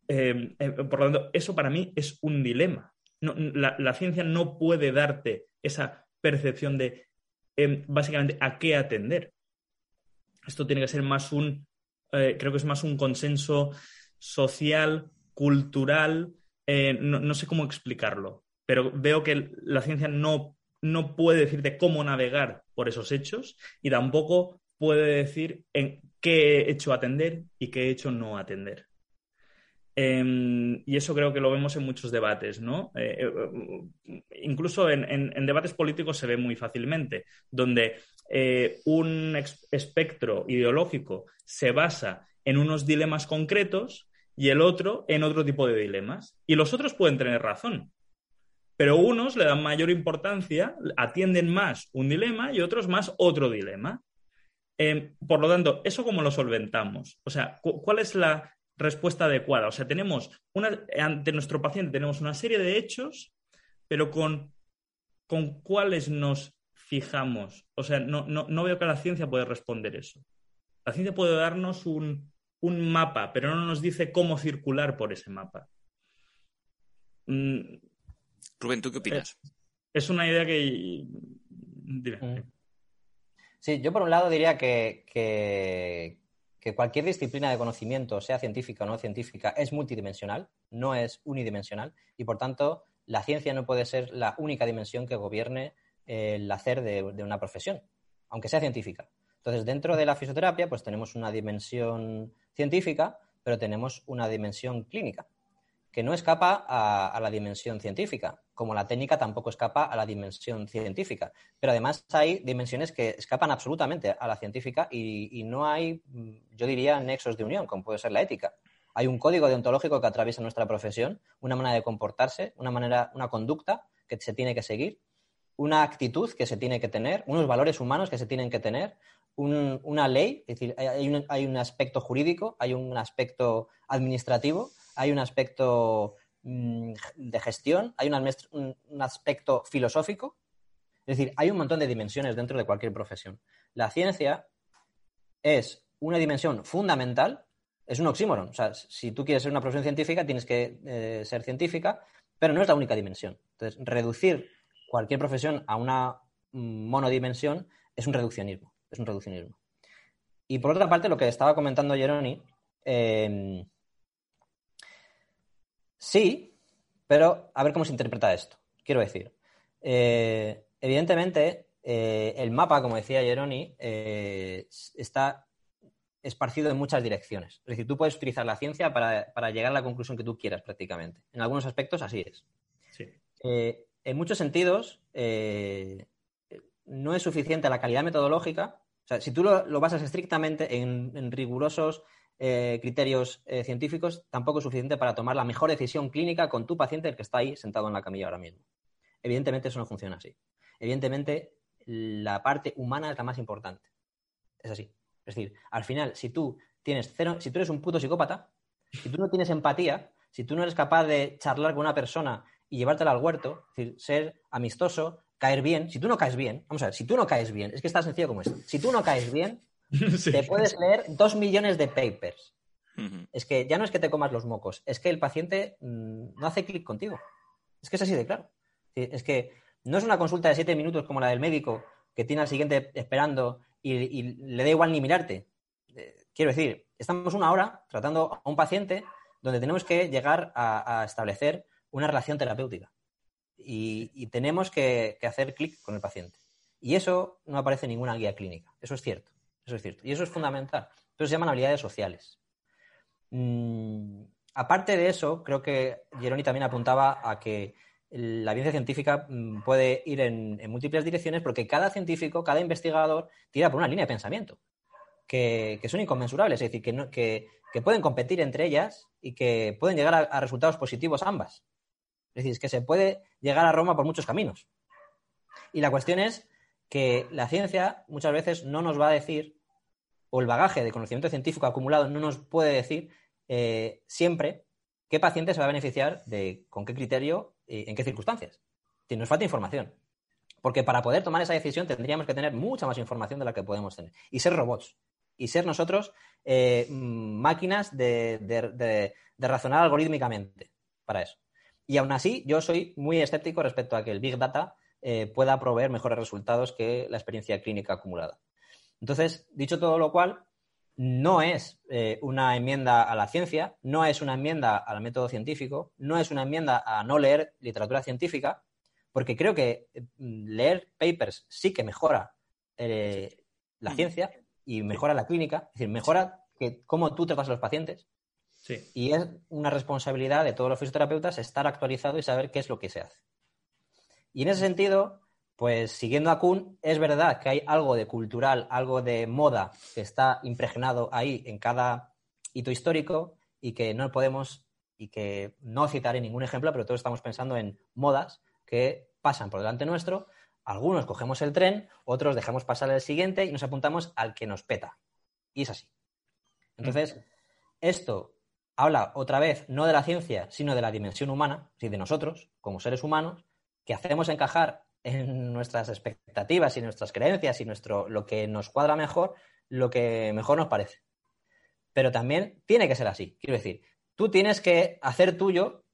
Em, eh, por lo tanto, eso para mí es un dilema. la, ciencia no puede darte esa percepción de em, básicamente a qué atender. Esto tiene que ser más un eh, creo que es más un consenso social, cultural, eh, no, sé cómo explicarlo, pero veo que la ciencia no, no puede decirte cómo navegar por esos hechos y tampoco puede decir en qué hecho atender y qué hecho no atender. Em, y eso creo que lo vemos en muchos debates, ¿no? Eh, eh, incluso en, debates políticos se ve muy fácilmente, donde eh, un espectro ideológico se basa en unos dilemas concretos y el otro en otro tipo de dilemas. Y los otros pueden tener razón, pero unos le dan mayor importancia, atienden más un dilema y otros más otro dilema. Em, por lo tanto, ¿eso cómo lo solventamos? O sea, ¿cuál es la respuesta adecuada. O sea, tenemos una, ante nuestro paciente tenemos una serie de hechos, pero con, con cuáles nos fijamos. O sea, no, no, veo que la ciencia pueda responder eso. La ciencia puede darnos un, un, mapa, pero no nos dice cómo circular por ese mapa. Mm, Rubén, ¿tú qué opinas? Es, una idea que... Sí, yo por un lado diría que, que cualquier disciplina de conocimiento, sea científica o no científica, es multidimensional, no es unidimensional, y por tanto la ciencia no puede ser la única dimensión que gobierne el hacer de, de una profesión, aunque sea científica. Entonces, dentro de la fisioterapia, pues tenemos una dimensión científica, pero tenemos una dimensión clínica que no escapa a, la dimensión científica, como la técnica tampoco escapa a la dimensión científica. Pero además hay dimensiones que escapan absolutamente a la científica y, no hay, yo diría, nexos de unión, como puede ser la ética. Hay un código deontológico que atraviesa nuestra profesión, una manera de comportarse, una manera, una conducta que se tiene que seguir, una actitud que se tiene que tener, unos valores humanos que se tienen que tener, una ley, es decir, hay un aspecto jurídico, hay un aspecto administrativo hay un aspecto mm, de gestión, hay un, aspecto filosófico. Es decir, hay un montón de dimensiones dentro de cualquier profesión. La ciencia es una dimensión fundamental, es un oxímoron. O sea, si tú quieres ser una profesión científica, tienes que eh, ser científica, pero no es la única dimensión. Entonces, reducir cualquier profesión a una mm, monodimensión es un reduccionismo. Es un reduccionismo. Y por otra parte, lo que estaba comentando Jeroni, eh, Sí, pero a ver cómo se interpreta esto. Quiero decir, eh, evidentemente, eh, el mapa, como decía Jeroni, eh, está esparcido en muchas direcciones. Es decir, tú puedes utilizar la ciencia para, llegar a la conclusión que tú quieras prácticamente. En algunos aspectos así es. en muchos sentidos, no es suficiente la calidad metodológica. O sea, si tú lo, basas estrictamente en rigurosos eh, criterios eh, científicos tampoco es suficiente para tomar la mejor decisión clínica con tu paciente, el que está ahí sentado en la camilla ahora mismo. Evidentemente eso no funciona así. Evidentemente la parte humana es la más importante. Es así. Es decir, al final, si tú tienes cero, si tú eres un puto psicópata, si tú no tienes empatía, si tú no eres capaz de charlar con una persona y llevártela al huerto, es decir, ser amistoso, caer bien, si tú no caes bien, vamos a ver, si tú no caes bien, es que es tan sencillo como esto, si tú no caes bien, Te puedes leer dos millones de papers. Es que ya no es que te comas los mocos, es que el paciente mm, no hace clic contigo. Es que es así de claro. Es que no es una consulta de siete minutos como la del médico que tiene al siguiente esperando y, le da igual ni mirarte. Eh, quiero decir, estamos una hora tratando a un paciente donde tenemos que llegar a, establecer una relación terapéutica. Y, tenemos que, que hacer clic con el paciente. Y eso no aparece en ninguna guía clínica. Eso es cierto. Eso es cierto. Y eso es fundamental. Eso se llaman habilidades sociales. Mm, aparte de eso, creo que Geroni también apuntaba a que la ciencia científica mm, puede ir en, múltiples direcciones porque cada científico, cada investigador tira por una línea de pensamiento que, son inconmensurables, es decir, que, que, pueden competir entre ellas y que pueden llegar a, a resultados positivos ambas. Es decir, que se puede llegar a Roma por muchos caminos. Y la cuestión es que la ciencia muchas veces no nos va a decir o el bagaje de conocimiento científico acumulado no nos puede decir eh, siempre qué paciente se va a beneficiar de con qué criterio y en qué circunstancias. nos falta información. Porque para poder tomar esa decisión tendríamos que tener mucha más información de la que podemos tener. Y ser robots. Y ser nosotros eh, máquinas de, razonar algorítmicamente para eso. Y aún así, yo soy muy escéptico respecto a que el Big Data eh, pueda proveer mejores resultados que la experiencia clínica acumulada. Entonces, dicho todo lo cual, no es eh, una enmienda a la ciencia, no es una enmienda al método científico, no es una enmienda a no leer literatura científica, porque creo que mm, leer papers sí que mejora eh, la Mm. ciencia y mejora la clínica, es decir, mejora que cómo tú tratas a los pacientes. Sí. Y es una responsabilidad de todos los fisioterapeutas estar actualizado y saber qué es lo que se hace. Y en ese sentido, pues siguiendo a Kuhn, es verdad que hay algo de cultural, algo de moda que está impregnado ahí en cada hito histórico y que no podemos, y que no citaré ningún ejemplo, pero todos estamos pensando en modas que pasan por delante nuestro. Algunos cogemos el tren, otros dejamos pasar el siguiente y nos apuntamos al que nos peta. Y es así. Entonces, esto habla otra vez no de la ciencia, sino de la dimensión humana, es decir, de nosotros, como seres humanos, que hacemos encajar en nuestras expectativas y nuestras creencias y nuestro, lo que nos cuadra mejor, lo que mejor nos parece. Pero también tiene que ser así. Quiero decir, tú tienes que hacer tuyo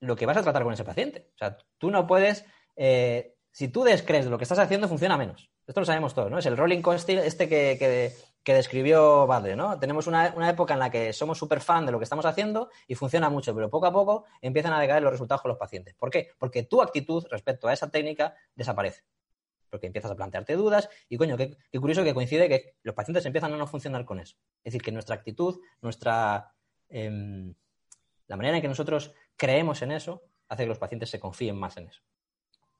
lo que vas a tratar con ese paciente. O sea, tú no puedes. eh, si tú descrees de lo que estás haciendo, funciona menos. Esto lo sabemos todos, ¿no? Es el rolling coaster este que, que describió Badle, ¿no? Tenemos una, una, época en la que somos súper fan de lo que estamos haciendo y funciona mucho, pero poco a poco empiezan a decaer los resultados con los pacientes. ¿Por qué? Porque tu actitud respecto a esa técnica desaparece. Porque empiezas a plantearte dudas y, coño, qué, qué curioso que coincide que los pacientes empiezan a no funcionar con eso. Es decir, que nuestra actitud, nuestra... Eh, la manera en que nosotros creemos en eso hace que los pacientes se confíen más en eso.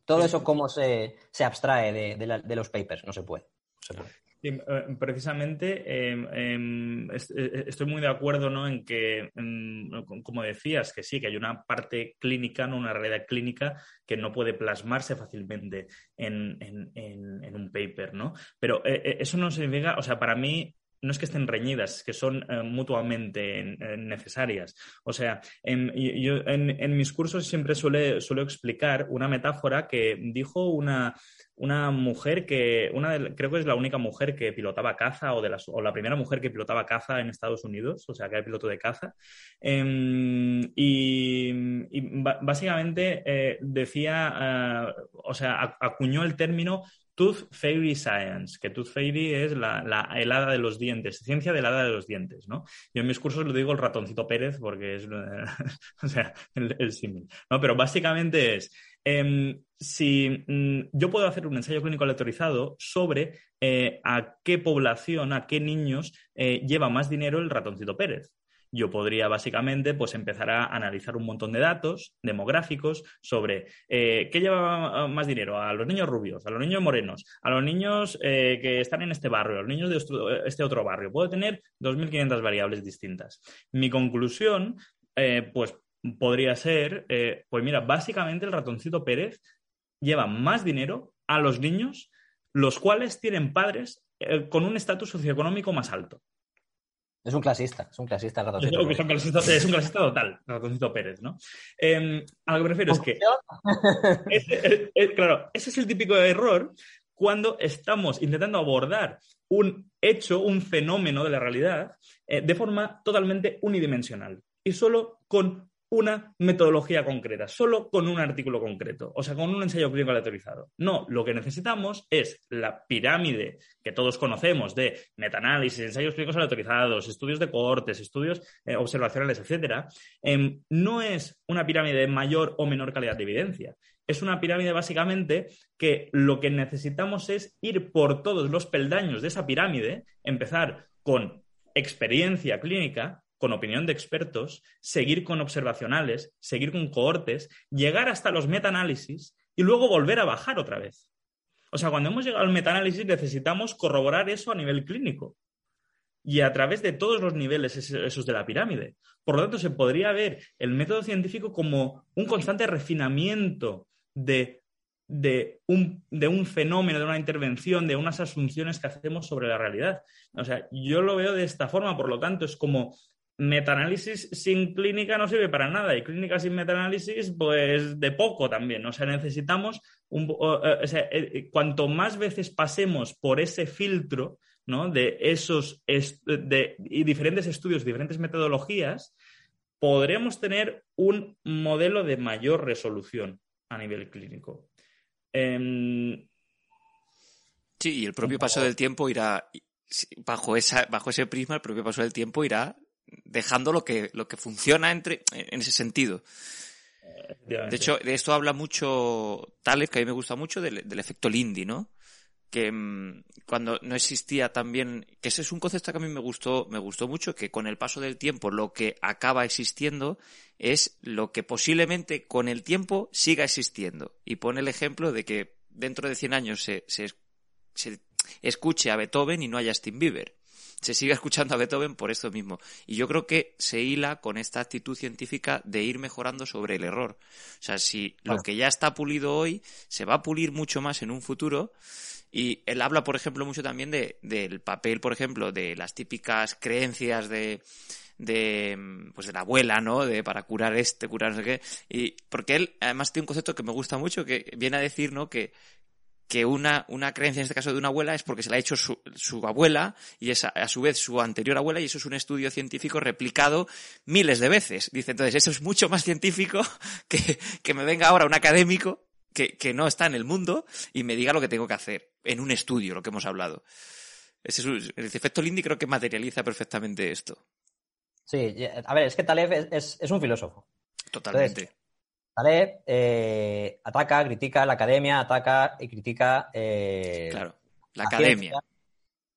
Todo eso, ¿cómo se, se abstrae de, de, la, de, los papers? No se puede. No se puede. Sí, eh, precisamente eh, eh, estoy muy de acuerdo ¿no? en que, como decías, que sí, que hay una parte clínica, ¿no? una realidad clínica que no puede plasmarse fácilmente en, un paper, ¿no? Pero eh, eso no significa, o sea, para mí no es que estén reñidas, que son eh, mutuamente eh, necesarias. O sea, en, yo en, en, mis cursos siempre suele, suelo explicar una metáfora que dijo una, una mujer que, una creo que es la única mujer que pilotaba caza o, de las, o la primera mujer que pilotaba caza en Estados Unidos, o sea, que era piloto de caza. Eh, y, y, básicamente eh, decía, o sea, acuñó el término Tooth Fairy Science, que Tooth Fairy es la, la, el hada de los dientes, ciencia del hada de los dientes, ¿no? Yo en mis cursos lo digo el ratoncito Pérez porque es, el, símil, ¿no? Pero básicamente es, eh, si mm, yo puedo hacer un ensayo clínico aleatorizado sobre eh, a qué población, a qué niños eh, lleva más dinero el ratoncito Pérez yo podría básicamente pues empezar a analizar un montón de datos demográficos sobre eh, qué lleva más dinero a los niños rubios, a los niños morenos, a los niños eh, que están en este barrio, a los niños de este otro barrio. Puedo tener 2.500 variables distintas. Mi conclusión, eh, pues podría ser, eh, pues mira, básicamente el ratoncito Pérez lleva más dinero a los niños los cuales tienen padres con un estatus socioeconómico más alto. Es un clasista, es un clasista el ratoncito. Es, un clasista, es un clasista total, el ratoncito Pérez, ¿no? Eh, a lo que es que. es, es, claro, ese es el típico error cuando estamos intentando abordar un hecho, un fenómeno de la realidad, eh, de forma totalmente unidimensional y solo con una metodología concreta, solo con un artículo concreto, o sea, con un ensayo clínico aleatorizado. No, lo que necesitamos es la pirámide que todos conocemos de metaanálisis, ensayos clínicos aleatorizados, estudios de cohortes, estudios eh, observacionales, etcétera. Eh, no es una pirámide de mayor o menor calidad de evidencia. Es una pirámide básicamente que lo que necesitamos es ir por todos los peldaños de esa pirámide, empezar con experiencia clínica, con opinión de expertos, seguir con observacionales, seguir con cohortes, llegar hasta los metaanálisis y luego volver a bajar otra vez. O sea, cuando hemos llegado al metaanálisis necesitamos corroborar eso a nivel clínico y a través de todos los niveles esos de la pirámide. Por lo tanto, se podría ver el método científico como un constante refinamiento de, de, un, de un fenómeno, de una intervención, de unas asunciones que hacemos sobre la realidad. O sea, yo lo veo de esta forma, por lo tanto, es como metaanálisis sin clínica no sirve para nada y clínica sin metaanálisis pues de poco también. O sea, necesitamos, un, o sea, cuanto más veces pasemos por ese filtro ¿no? de esos est de, y diferentes estudios, diferentes metodologías, podremos tener un modelo de mayor resolución a nivel clínico. Eh, sí, y el propio paso del tiempo irá bajo, esa, bajo ese prisma, el propio paso del tiempo irá dejando lo que, lo que funciona entre, en ese sentido. De hecho, de esto habla mucho Tales, que a mí me gusta mucho, del, efecto Lindy, ¿no? Que mm, cuando no existía también, que ese es un concepto que a mí me gustó, me gustó mucho, que con el paso del tiempo lo que acaba existiendo es lo que posiblemente con el tiempo siga existiendo. Y pone el ejemplo de que dentro de 100 años se, se, se escuche a Beethoven y no a Justin Bieber se sigue escuchando a Beethoven por esto mismo. Y yo creo que se hila con esta actitud científica de ir mejorando sobre el error. O sea, si lo que ya está pulido hoy se va a pulir mucho más en un futuro. Y él habla, por ejemplo, mucho también de, del papel, por ejemplo, de las típicas creencias de, de pues de la abuela, ¿no? De para curar este, curar no sé qué. Y porque él además tiene un concepto que me gusta mucho que viene a decir, ¿no? Que que una, una creencia, en este caso de una abuela, es porque se la ha hecho su, su abuela y es a, su vez su anterior abuela y eso es un estudio científico replicado miles de veces. Dice, entonces, eso es mucho más científico que, que me venga ahora un académico que, que no está en el mundo y me diga lo que tengo que hacer en un estudio, lo que hemos hablado. Ese es, el efecto Lindy creo que materializa perfectamente esto. Sí, a ver, es que Taleb es, es, un filósofo. Totalmente. Taleb eh, ataca, critica la academia, ataca y critica eh, claro, la, academia.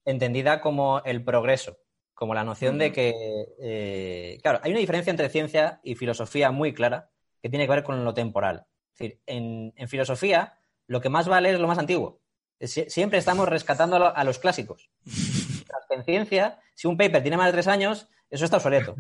Entendida como el progreso, como la noción de que, eh, claro, hay una diferencia entre ciencia y filosofía muy clara que tiene que ver con lo temporal. Es decir, en, filosofía lo que más vale es lo más antiguo. siempre estamos rescatando a los clásicos. en ciencia, si un paper tiene más de tres años, eso está obsoleto.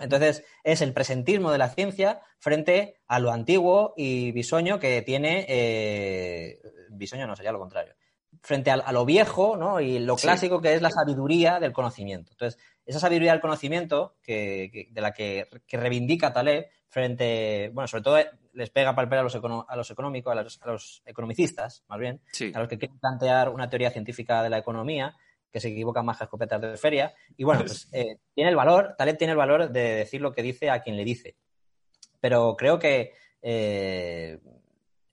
Entonces, es el presentismo de la ciencia frente a lo antiguo y bisoño que tiene. Eh, bisoño no sería lo contrario. Frente a, lo viejo ¿no? y lo clásico que es la sabiduría del conocimiento. Entonces, esa sabiduría del conocimiento que, de la que, reivindica Taleb frente, bueno, sobre todo les pega palpera a los, a los económicos, a los, a los, economicistas, más bien, a los que quieren plantear una teoría científica de la economía, que se equivocan más que escopetas de feria. Y bueno, pues eh, tiene el valor, Taleb tiene el valor de decir lo que dice a quien le dice. Pero creo que eh,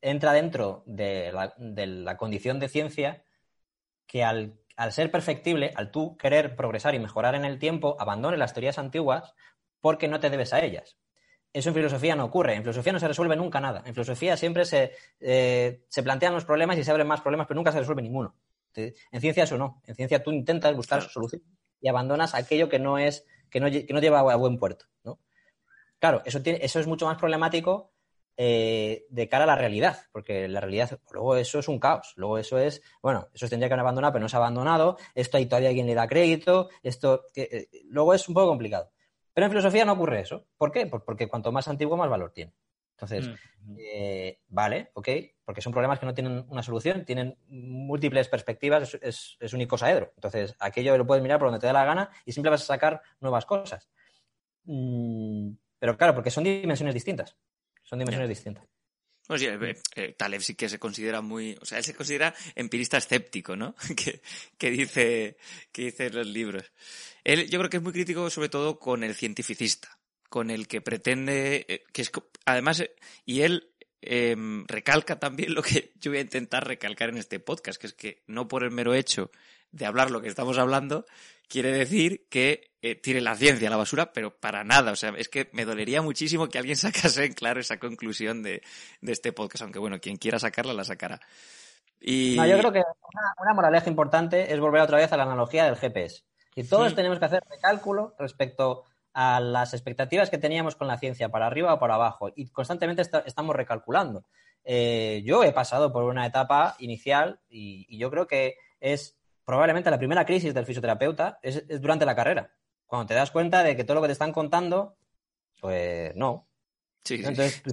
entra dentro de la, condición de ciencia que al, ser perfectible, al tú querer progresar y mejorar en el tiempo, abandone las teorías antiguas porque no te debes a ellas. Eso en filosofía no ocurre. En filosofía no se resuelve nunca nada. En filosofía siempre se, eh, se plantean los problemas y se abren más problemas, pero nunca se resuelve ninguno. En ciencia eso no. En ciencia tú intentas buscar soluciones y abandonas aquello que no es, que no, que no lleva a buen puerto, ¿no? Claro, eso, tiene, eso es mucho más problemático eh, de cara a la realidad, porque la realidad, luego eso es un caos, luego eso es, bueno, eso tendría que haber abandonado, pero no se ha abandonado, esto hay todavía alguien le da crédito, esto, que, eh, luego es un poco complicado. Pero en filosofía no ocurre eso. ¿Por qué? Porque cuanto más antiguo, más valor tiene. Entonces, mm. eh, vale, ok, porque son problemas que no tienen una solución, tienen múltiples perspectivas, es, es, un icosaedro. Entonces, aquello lo puedes mirar por donde te dé la gana y siempre vas a sacar nuevas cosas. Mm, pero claro, porque son dimensiones distintas. Son dimensiones distintas. Pues sí, eh, eh, Taleb sí que se considera muy, o sea, él se considera empirista escéptico, ¿no? que, que dice, que dice los libros. Él, yo creo que es muy crítico sobre todo con el cientificista con el que pretende, eh, que es, además, eh, y él em, recalca también lo que yo voy a intentar recalcar en este podcast, que es que no por el mero hecho de hablar lo que estamos hablando, quiere decir que eh, tire la ciencia a la basura, pero para nada. O sea, es que me dolería muchísimo que alguien sacase en claro esa conclusión de, de este podcast, aunque bueno, quien quiera sacarla, la sacará. Y... No, yo creo que una, una, moraleja importante es volver otra vez a la analogía del GPS. Y todos tenemos que hacer recálculo respecto a las expectativas que teníamos con la ciencia, para arriba o para abajo, y constantemente estamos recalculando. Eh, yo he pasado por una etapa inicial y, yo creo que es probablemente la primera crisis del fisioterapeuta es, durante la carrera, cuando te das cuenta de que todo lo que te están contando, pues no. Entonces,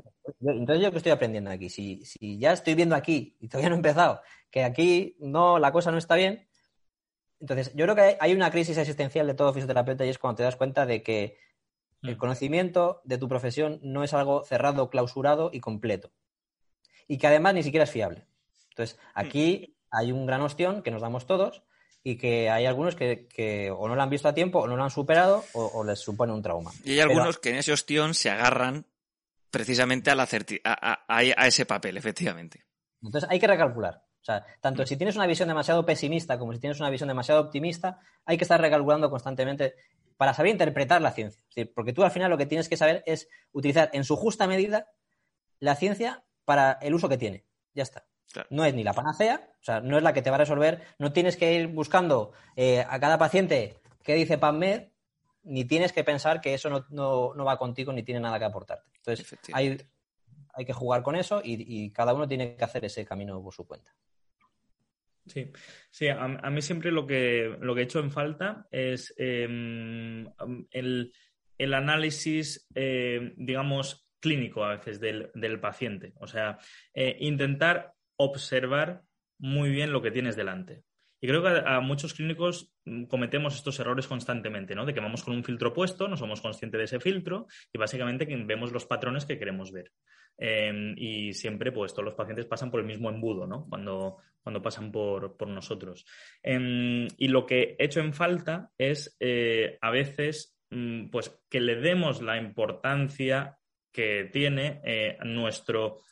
yo, entonces, yo que estoy aprendiendo aquí, si, si ya estoy viendo aquí y todavía no he empezado, que aquí no la cosa no está bien, entonces, yo creo que hay una crisis existencial de todo fisioterapeuta y es cuando te das cuenta de que el mm. conocimiento de tu profesión no es algo cerrado, clausurado y completo. Y que además ni siquiera es fiable. Entonces, aquí mm. hay un gran ostión que nos damos todos y que hay algunos que, o no lo han visto a tiempo o no lo han superado o, les supone un trauma. Y hay algunos que en ese ostión se agarran precisamente a, la a, a ese papel, efectivamente. Entonces, hay que recalcular. O sea, tanto si tienes una visión demasiado pesimista como si tienes una visión demasiado optimista, hay que estar recalculando constantemente para saber interpretar la ciencia. porque tú al final lo que tienes que saber es utilizar en su justa medida la ciencia para el uso que tiene. Ya está. No es ni la panacea, o sea, no es la que te va a resolver. No tienes que ir buscando eh, a cada paciente qué dice PubMed, ni tienes que pensar que eso no, va contigo ni tiene nada que aportarte. Entonces, hay, hay que jugar con eso y, cada uno tiene que hacer ese camino por su cuenta. Sí, sí a, mí siempre lo que, lo que he hecho en falta es em, el, análisis, eh, digamos, clínico a veces del, paciente. O sea, eh, intentar observar muy bien lo que tienes delante. Y creo que a, muchos clínicos mm, cometemos estos errores constantemente, ¿no? De que vamos con un filtro puesto, no somos conscientes de ese filtro y básicamente vemos los patrones que queremos ver. Em, y siempre, pues, todos los pacientes pasan por el mismo embudo, ¿no? Cuando, cuando pasan por, nosotros. Em, y lo que he hecho en falta es, eh, a veces, mm, pues, que le demos la importancia que tiene eh, nuestro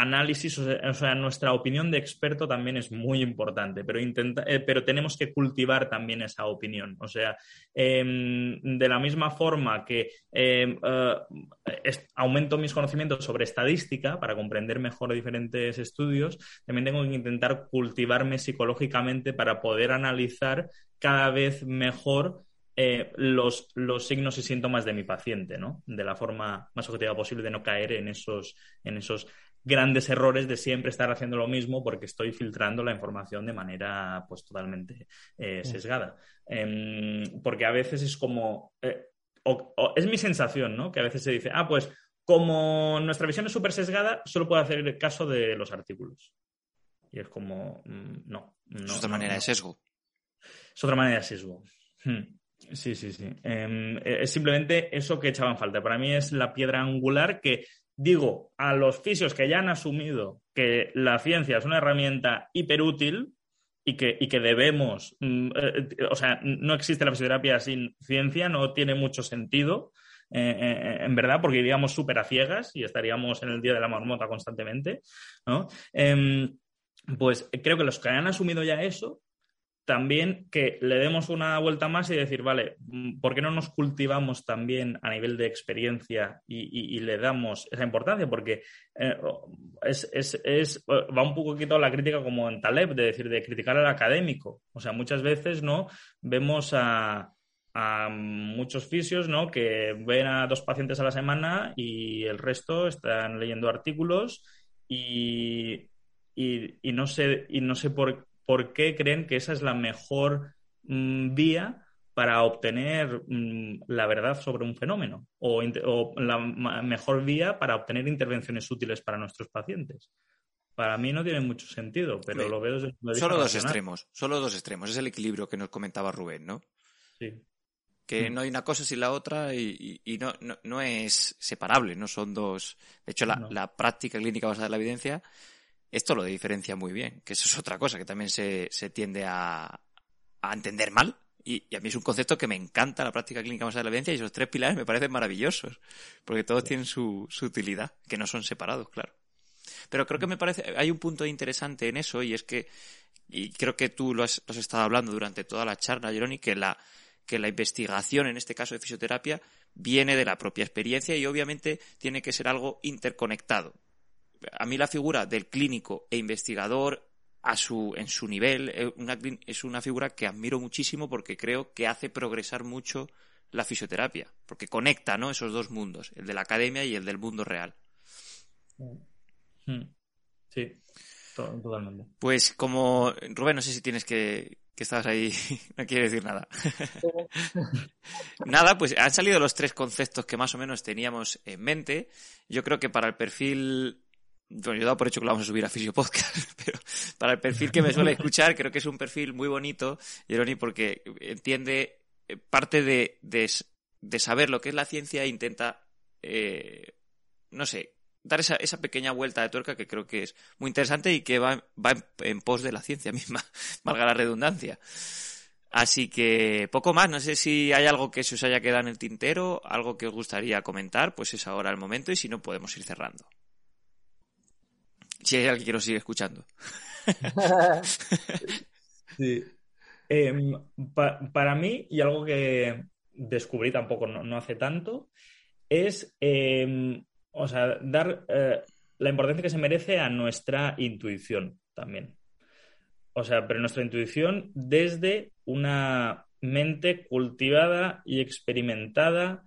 análisis, o sea, nuestra opinión de experto también es muy importante, pero, intenta, eh, pero tenemos que cultivar también esa opinión. O sea, em, de la misma forma que em, eh, aumento mis conocimientos sobre estadística para comprender mejor diferentes estudios, también tengo que intentar cultivarme psicológicamente para poder analizar cada vez mejor eh, los, los, signos y síntomas de mi paciente, ¿no? De la forma más objetiva posible de no caer en esos, en esos grandes errores de siempre estar haciendo lo mismo porque estoy filtrando la información de manera pues totalmente eh, sesgada. Em, porque a veces es como, eh, es mi sensación, ¿no? Que a veces se dice, ah, pues como nuestra visión es súper sesgada, solo puedo hacer el caso de los artículos. Y es como, mm, no. es otra manera de sesgo. Es otra manera de sesgo. Hmm. Sí, sí, sí. Em, es simplemente eso que echaban falta. Para mí es la piedra angular que digo a los fisios que ya han asumido que la ciencia es una herramienta hiperútil y que, y que debemos, mm, eh, o sea, no existe la fisioterapia sin ciencia, no tiene mucho sentido, eh, eh, en verdad, porque iríamos súper a ciegas y estaríamos en el día de la marmota constantemente, ¿no? Em, pues creo que los que han asumido ya eso también que le demos una vuelta más y decir, vale, mm, ¿por qué no nos cultivamos también a nivel de experiencia y, le damos esa importancia? Porque eh, es, es, va un poquito la crítica como en Taleb, de decir, de criticar al académico. O sea, muchas veces, ¿no? Vemos a, muchos fisios, ¿no? Que ven a dos pacientes a la semana y el resto están leyendo artículos y, y no sé, y no sé por por qué creen que esa es la mejor mm, vía para obtener mm, la verdad sobre un fenómeno o, la mejor vía para obtener intervenciones útiles para nuestros pacientes. Para mí no tiene mucho sentido, pero lo veo desde Solo dos extremos, solo dos extremos. Es el equilibrio que nos comentaba Rubén, ¿no? Sí. Que mm. no hay una cosa sin la otra y, no, no, es separable, no son dos. De hecho, la, la práctica clínica basada en la evidencia esto lo diferencia muy bien, que eso es otra cosa que también se, se tiende a, a entender mal. Y, a mí es un concepto que me encanta la práctica clínica más de la evidencia y esos tres pilares me parecen maravillosos, porque todos tienen su, su utilidad, que no son separados, claro. Pero creo que me parece, hay un punto interesante en eso y es que, y creo que tú lo has, lo has estado hablando durante toda la charla, Jeroni, que la, que la investigación, en este caso de fisioterapia, viene de la propia experiencia y obviamente tiene que ser algo interconectado a mí la figura del clínico e investigador a su, en su nivel eh, es una figura que admiro muchísimo porque creo que hace progresar mucho la fisioterapia, porque conecta ¿no? esos dos mundos, el de la academia y el del mundo real. Hmm. Sí, totalmente. Pues como, Rubén, no sé si tienes que, que estás ahí, no quiere decir nada. nada, pues han salido los tres conceptos que más o menos teníamos en mente. Yo creo que para el perfil bueno, yo he dado por hecho que lo vamos a subir a Fisio Podcast, pero para el perfil que me suele escuchar, creo que es un perfil muy bonito, Jeroni, porque entiende eh, parte de, de, saber lo que es la ciencia e intenta, eh, no sé, dar esa, esa pequeña vuelta de tuerca que creo que es muy interesante y que va, va en, pos de la ciencia misma, valga la redundancia. Así que poco más, no sé si hay algo que se os haya quedado en el tintero, algo que os gustaría comentar, pues es ahora el momento y si no podemos ir cerrando. Si hay alguien que nos sigue escuchando. sí. Em, para mí, y algo que descubrí tampoco no, hace tanto, es em, o sea, dar eh, la importancia que se merece a nuestra intuición también. O sea, pero nuestra intuición desde una mente cultivada y experimentada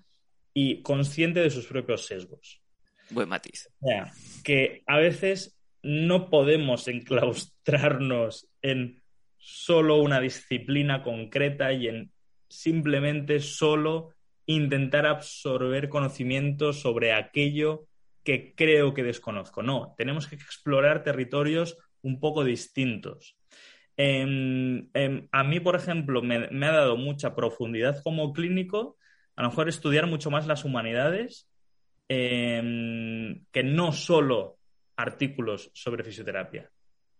y consciente de sus propios sesgos. Buen matiz. O sea, que a veces no podemos enclaustrarnos en solo una disciplina concreta y en simplemente solo intentar absorber conocimiento sobre aquello que creo que desconozco. No, tenemos que explorar territorios un poco distintos. Em, em, a mí, por ejemplo, me, ha dado mucha profundidad como clínico, a lo mejor estudiar mucho más las humanidades em, que no solo artículos sobre fisioterapia.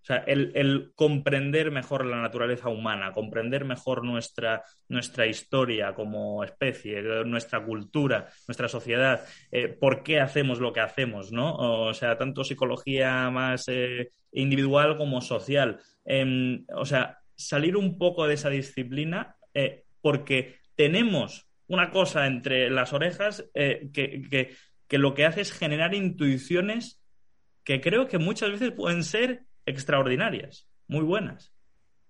O sea, el, comprender mejor la naturaleza humana, comprender mejor nuestra, nuestra historia como especie, nuestra cultura, nuestra sociedad, eh, por qué hacemos lo que hacemos, ¿no? O sea, tanto psicología más eh, individual como social. Em, o sea, salir un poco de esa disciplina eh, porque tenemos una cosa entre las orejas que, que lo que hace es generar intuiciones que creo que muchas veces pueden ser extraordinarias, muy buenas.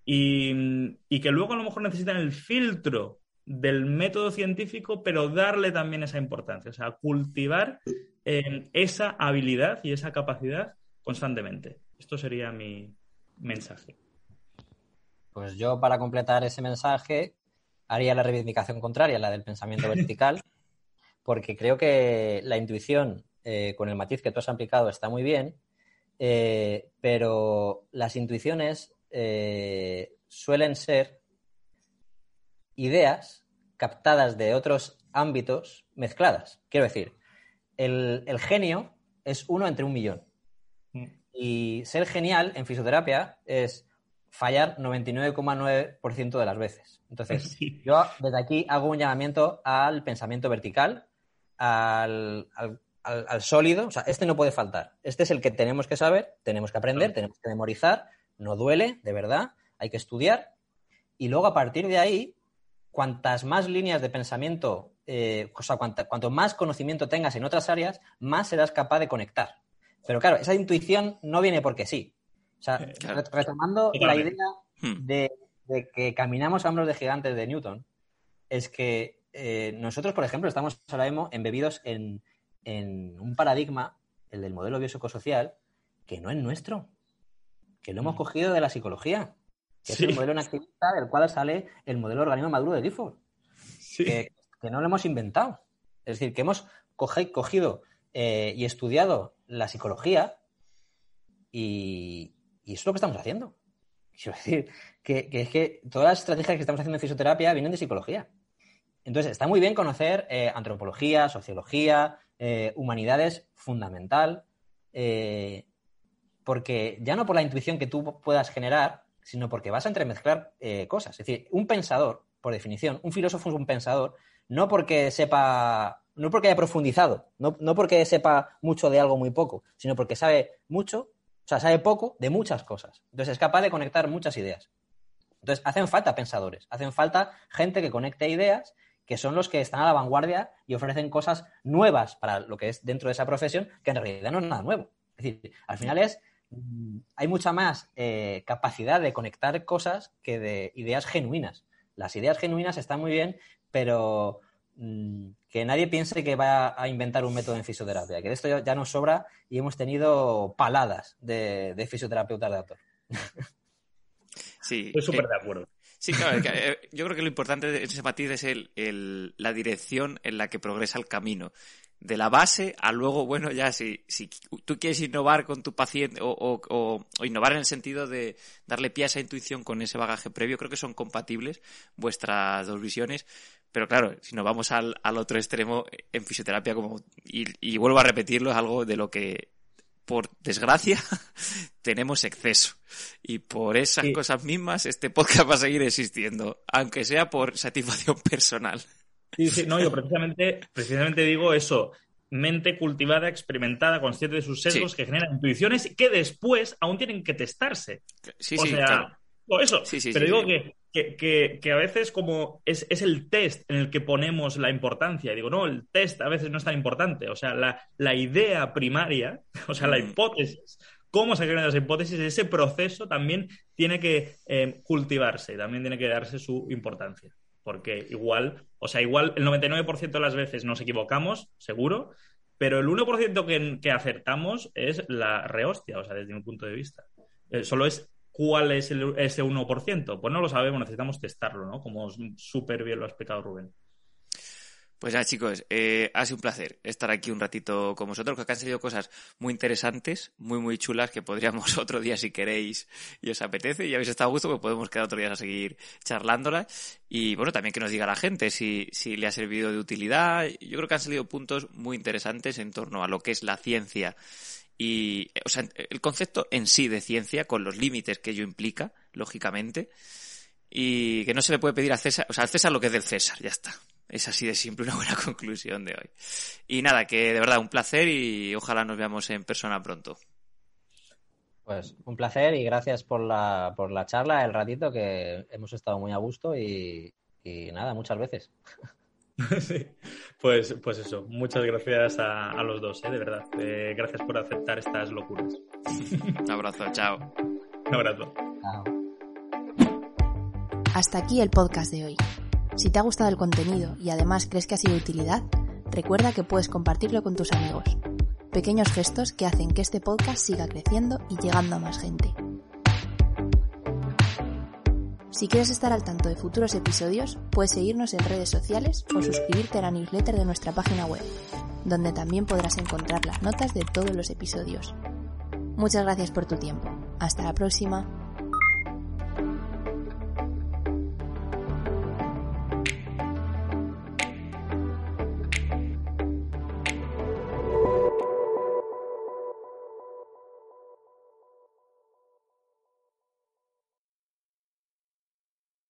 Y, que luego a lo mejor necesitan el filtro del método científico, pero darle también esa importancia, o sea, cultivar eh, esa habilidad y esa capacidad constantemente. Esto sería mi mensaje. Pues yo, para completar ese mensaje, haría la reivindicación contraria, la del pensamiento vertical, porque creo que la intuición, eh, con el matiz que tú has aplicado, está muy bien, eh, pero las intuiciones eh, suelen ser ideas captadas de otros ámbitos mezcladas. Quiero decir, el, genio es uno entre un millón. Mm. Y ser genial en fisioterapia es fallar 99,9% de las veces. Entonces, yo desde aquí hago un llamamiento al pensamiento vertical, al, al, sólido, o sea, este no puede faltar. Este es el que tenemos que saber, tenemos que aprender, tenemos que memorizar, no duele, de verdad, hay que estudiar. Y luego a partir de ahí, cuantas más líneas de pensamiento, eh, o sea, cuanto más conocimiento tengas en otras áreas, más serás capaz de conectar. Pero claro, esa intuición no viene porque sí. O sea, retomando la idea hmm. de, que caminamos a hombros de gigantes de Newton, es que eh, nosotros, por ejemplo, estamos ahora mismo embebidos en, en un paradigma, el del modelo biopsicosocial, que no es nuestro, que lo hemos mm. cogido de la psicología, que es el modelo activista del cual sale el modelo organismo maduro de Gifford, que, no lo hemos inventado. Es decir, que hemos cogido eh, y estudiado la psicología y, eso es lo que estamos haciendo. Quiero decir, que, es que todas las estrategias que estamos haciendo en fisioterapia vienen de psicología. Entonces, está muy bien conocer eh, antropología, sociología, eh, humanidades fundamental, eh, porque ya no por la intuición que tú puedas generar, sino porque vas a entremezclar eh, cosas. Es decir, un pensador, por definición, un filósofo es un pensador, no porque sepa, no porque haya profundizado, no, no porque sepa mucho de algo muy poco, sino porque sabe mucho, o sea, sabe poco de muchas cosas. Entonces es capaz de conectar muchas ideas. Entonces, hacen falta pensadores, hacen falta gente que conecte ideas que son los que están a la vanguardia y ofrecen cosas nuevas para lo que es dentro de esa profesión, que en realidad no es nada nuevo. Es decir, al final es, mm, hay mucha más eh, capacidad de conectar cosas que de ideas genuinas. Las ideas genuinas están muy bien, pero mm, que nadie piense que va a inventar un método en fisioterapia, que de esto ya, nos sobra y hemos tenido paladas de, de fisioterapeutas de autor. Sí. Estoy súper de acuerdo. Sí, claro, eh, yo creo que lo importante de ese matiz es el, la dirección en la que progresa el camino. De la base a luego, bueno, ya si, si tú quieres innovar con tu paciente o, innovar en el sentido de darle pie a esa intuición con ese bagaje previo, creo que son compatibles vuestras dos visiones. Pero claro, si nos vamos al, al otro extremo, en fisioterapia, como, y, y vuelvo a repetirlo, es algo de lo que por desgracia, tenemos exceso. Y por esas cosas mismas, este podcast va a seguir existiendo, aunque sea por satisfacción personal. Sí, sí, no, yo precisamente, precisamente digo eso. mente cultivada, experimentada, consciente de sus sesgos, que generan intuiciones que después aún tienen que testarse. Sí, o sí, sea, claro. o eso. Sí, sí, Pero digo que, que, que- que a veces como es, es el test en el que ponemos la importancia. Y digo, no, el test a veces no es tan importante. O sea, la, la idea primaria, o sea, la Mm. hipótesis, cómo se crean las hipótesis, ese proceso también tiene que eh, cultivarse, también tiene que darse su importancia. Porque igual, o sea, igual el 99% de las veces nos equivocamos, seguro, pero el 1% que, que acertamos es la rehostia, o sea, desde mi punto de vista. Eh, solo es cuál es el- ese 1%. Pues no lo sabemos, necesitamos testarlo, ¿no? Como súper bien lo ha explicado Rubén. Pues nada, chicos, eh, ha sido un placer estar aquí un ratito con vosotros, que han salido cosas muy interesantes, muy, muy chulas, que podríamos otro día, si queréis y os apetece, y habéis estado a gusto, pues podemos quedar otro día a seguir charlándolas. Y bueno, también que nos diga la gente si, si le ha servido de utilidad. Yo creo que han salido puntos muy interesantes en torno a lo que es la ciencia y, o sea, el concepto en sí de ciencia, con los límites que ello implica, lógicamente, y que no se le puede pedir a César, o sea, al César lo que es del César, ya está. Es así de simple una buena conclusión de hoy. Y nada, que de verdad un placer y ojalá nos veamos en persona pronto. Pues un placer y gracias por la, por la charla, el ratito que hemos estado muy a gusto y, y nada, muchas veces. Sí. Pues, pues eso, muchas gracias a, a los dos, ¿eh? de verdad. Eh, gracias por aceptar estas locuras. Un abrazo, chao. Un abrazo. Chao. Hasta aquí el podcast de hoy. Si te ha gustado el contenido y además crees que ha sido de utilidad, recuerda que puedes compartirlo con tus amigos. Pequeños gestos que hacen que este podcast siga creciendo y llegando a más gente. Si quieres estar al tanto de futuros episodios, puedes seguirnos en redes sociales o suscribirte a la newsletter de nuestra página web, donde también podrás encontrar las notas de todos los episodios. Muchas gracias por tu tiempo. Hasta la próxima.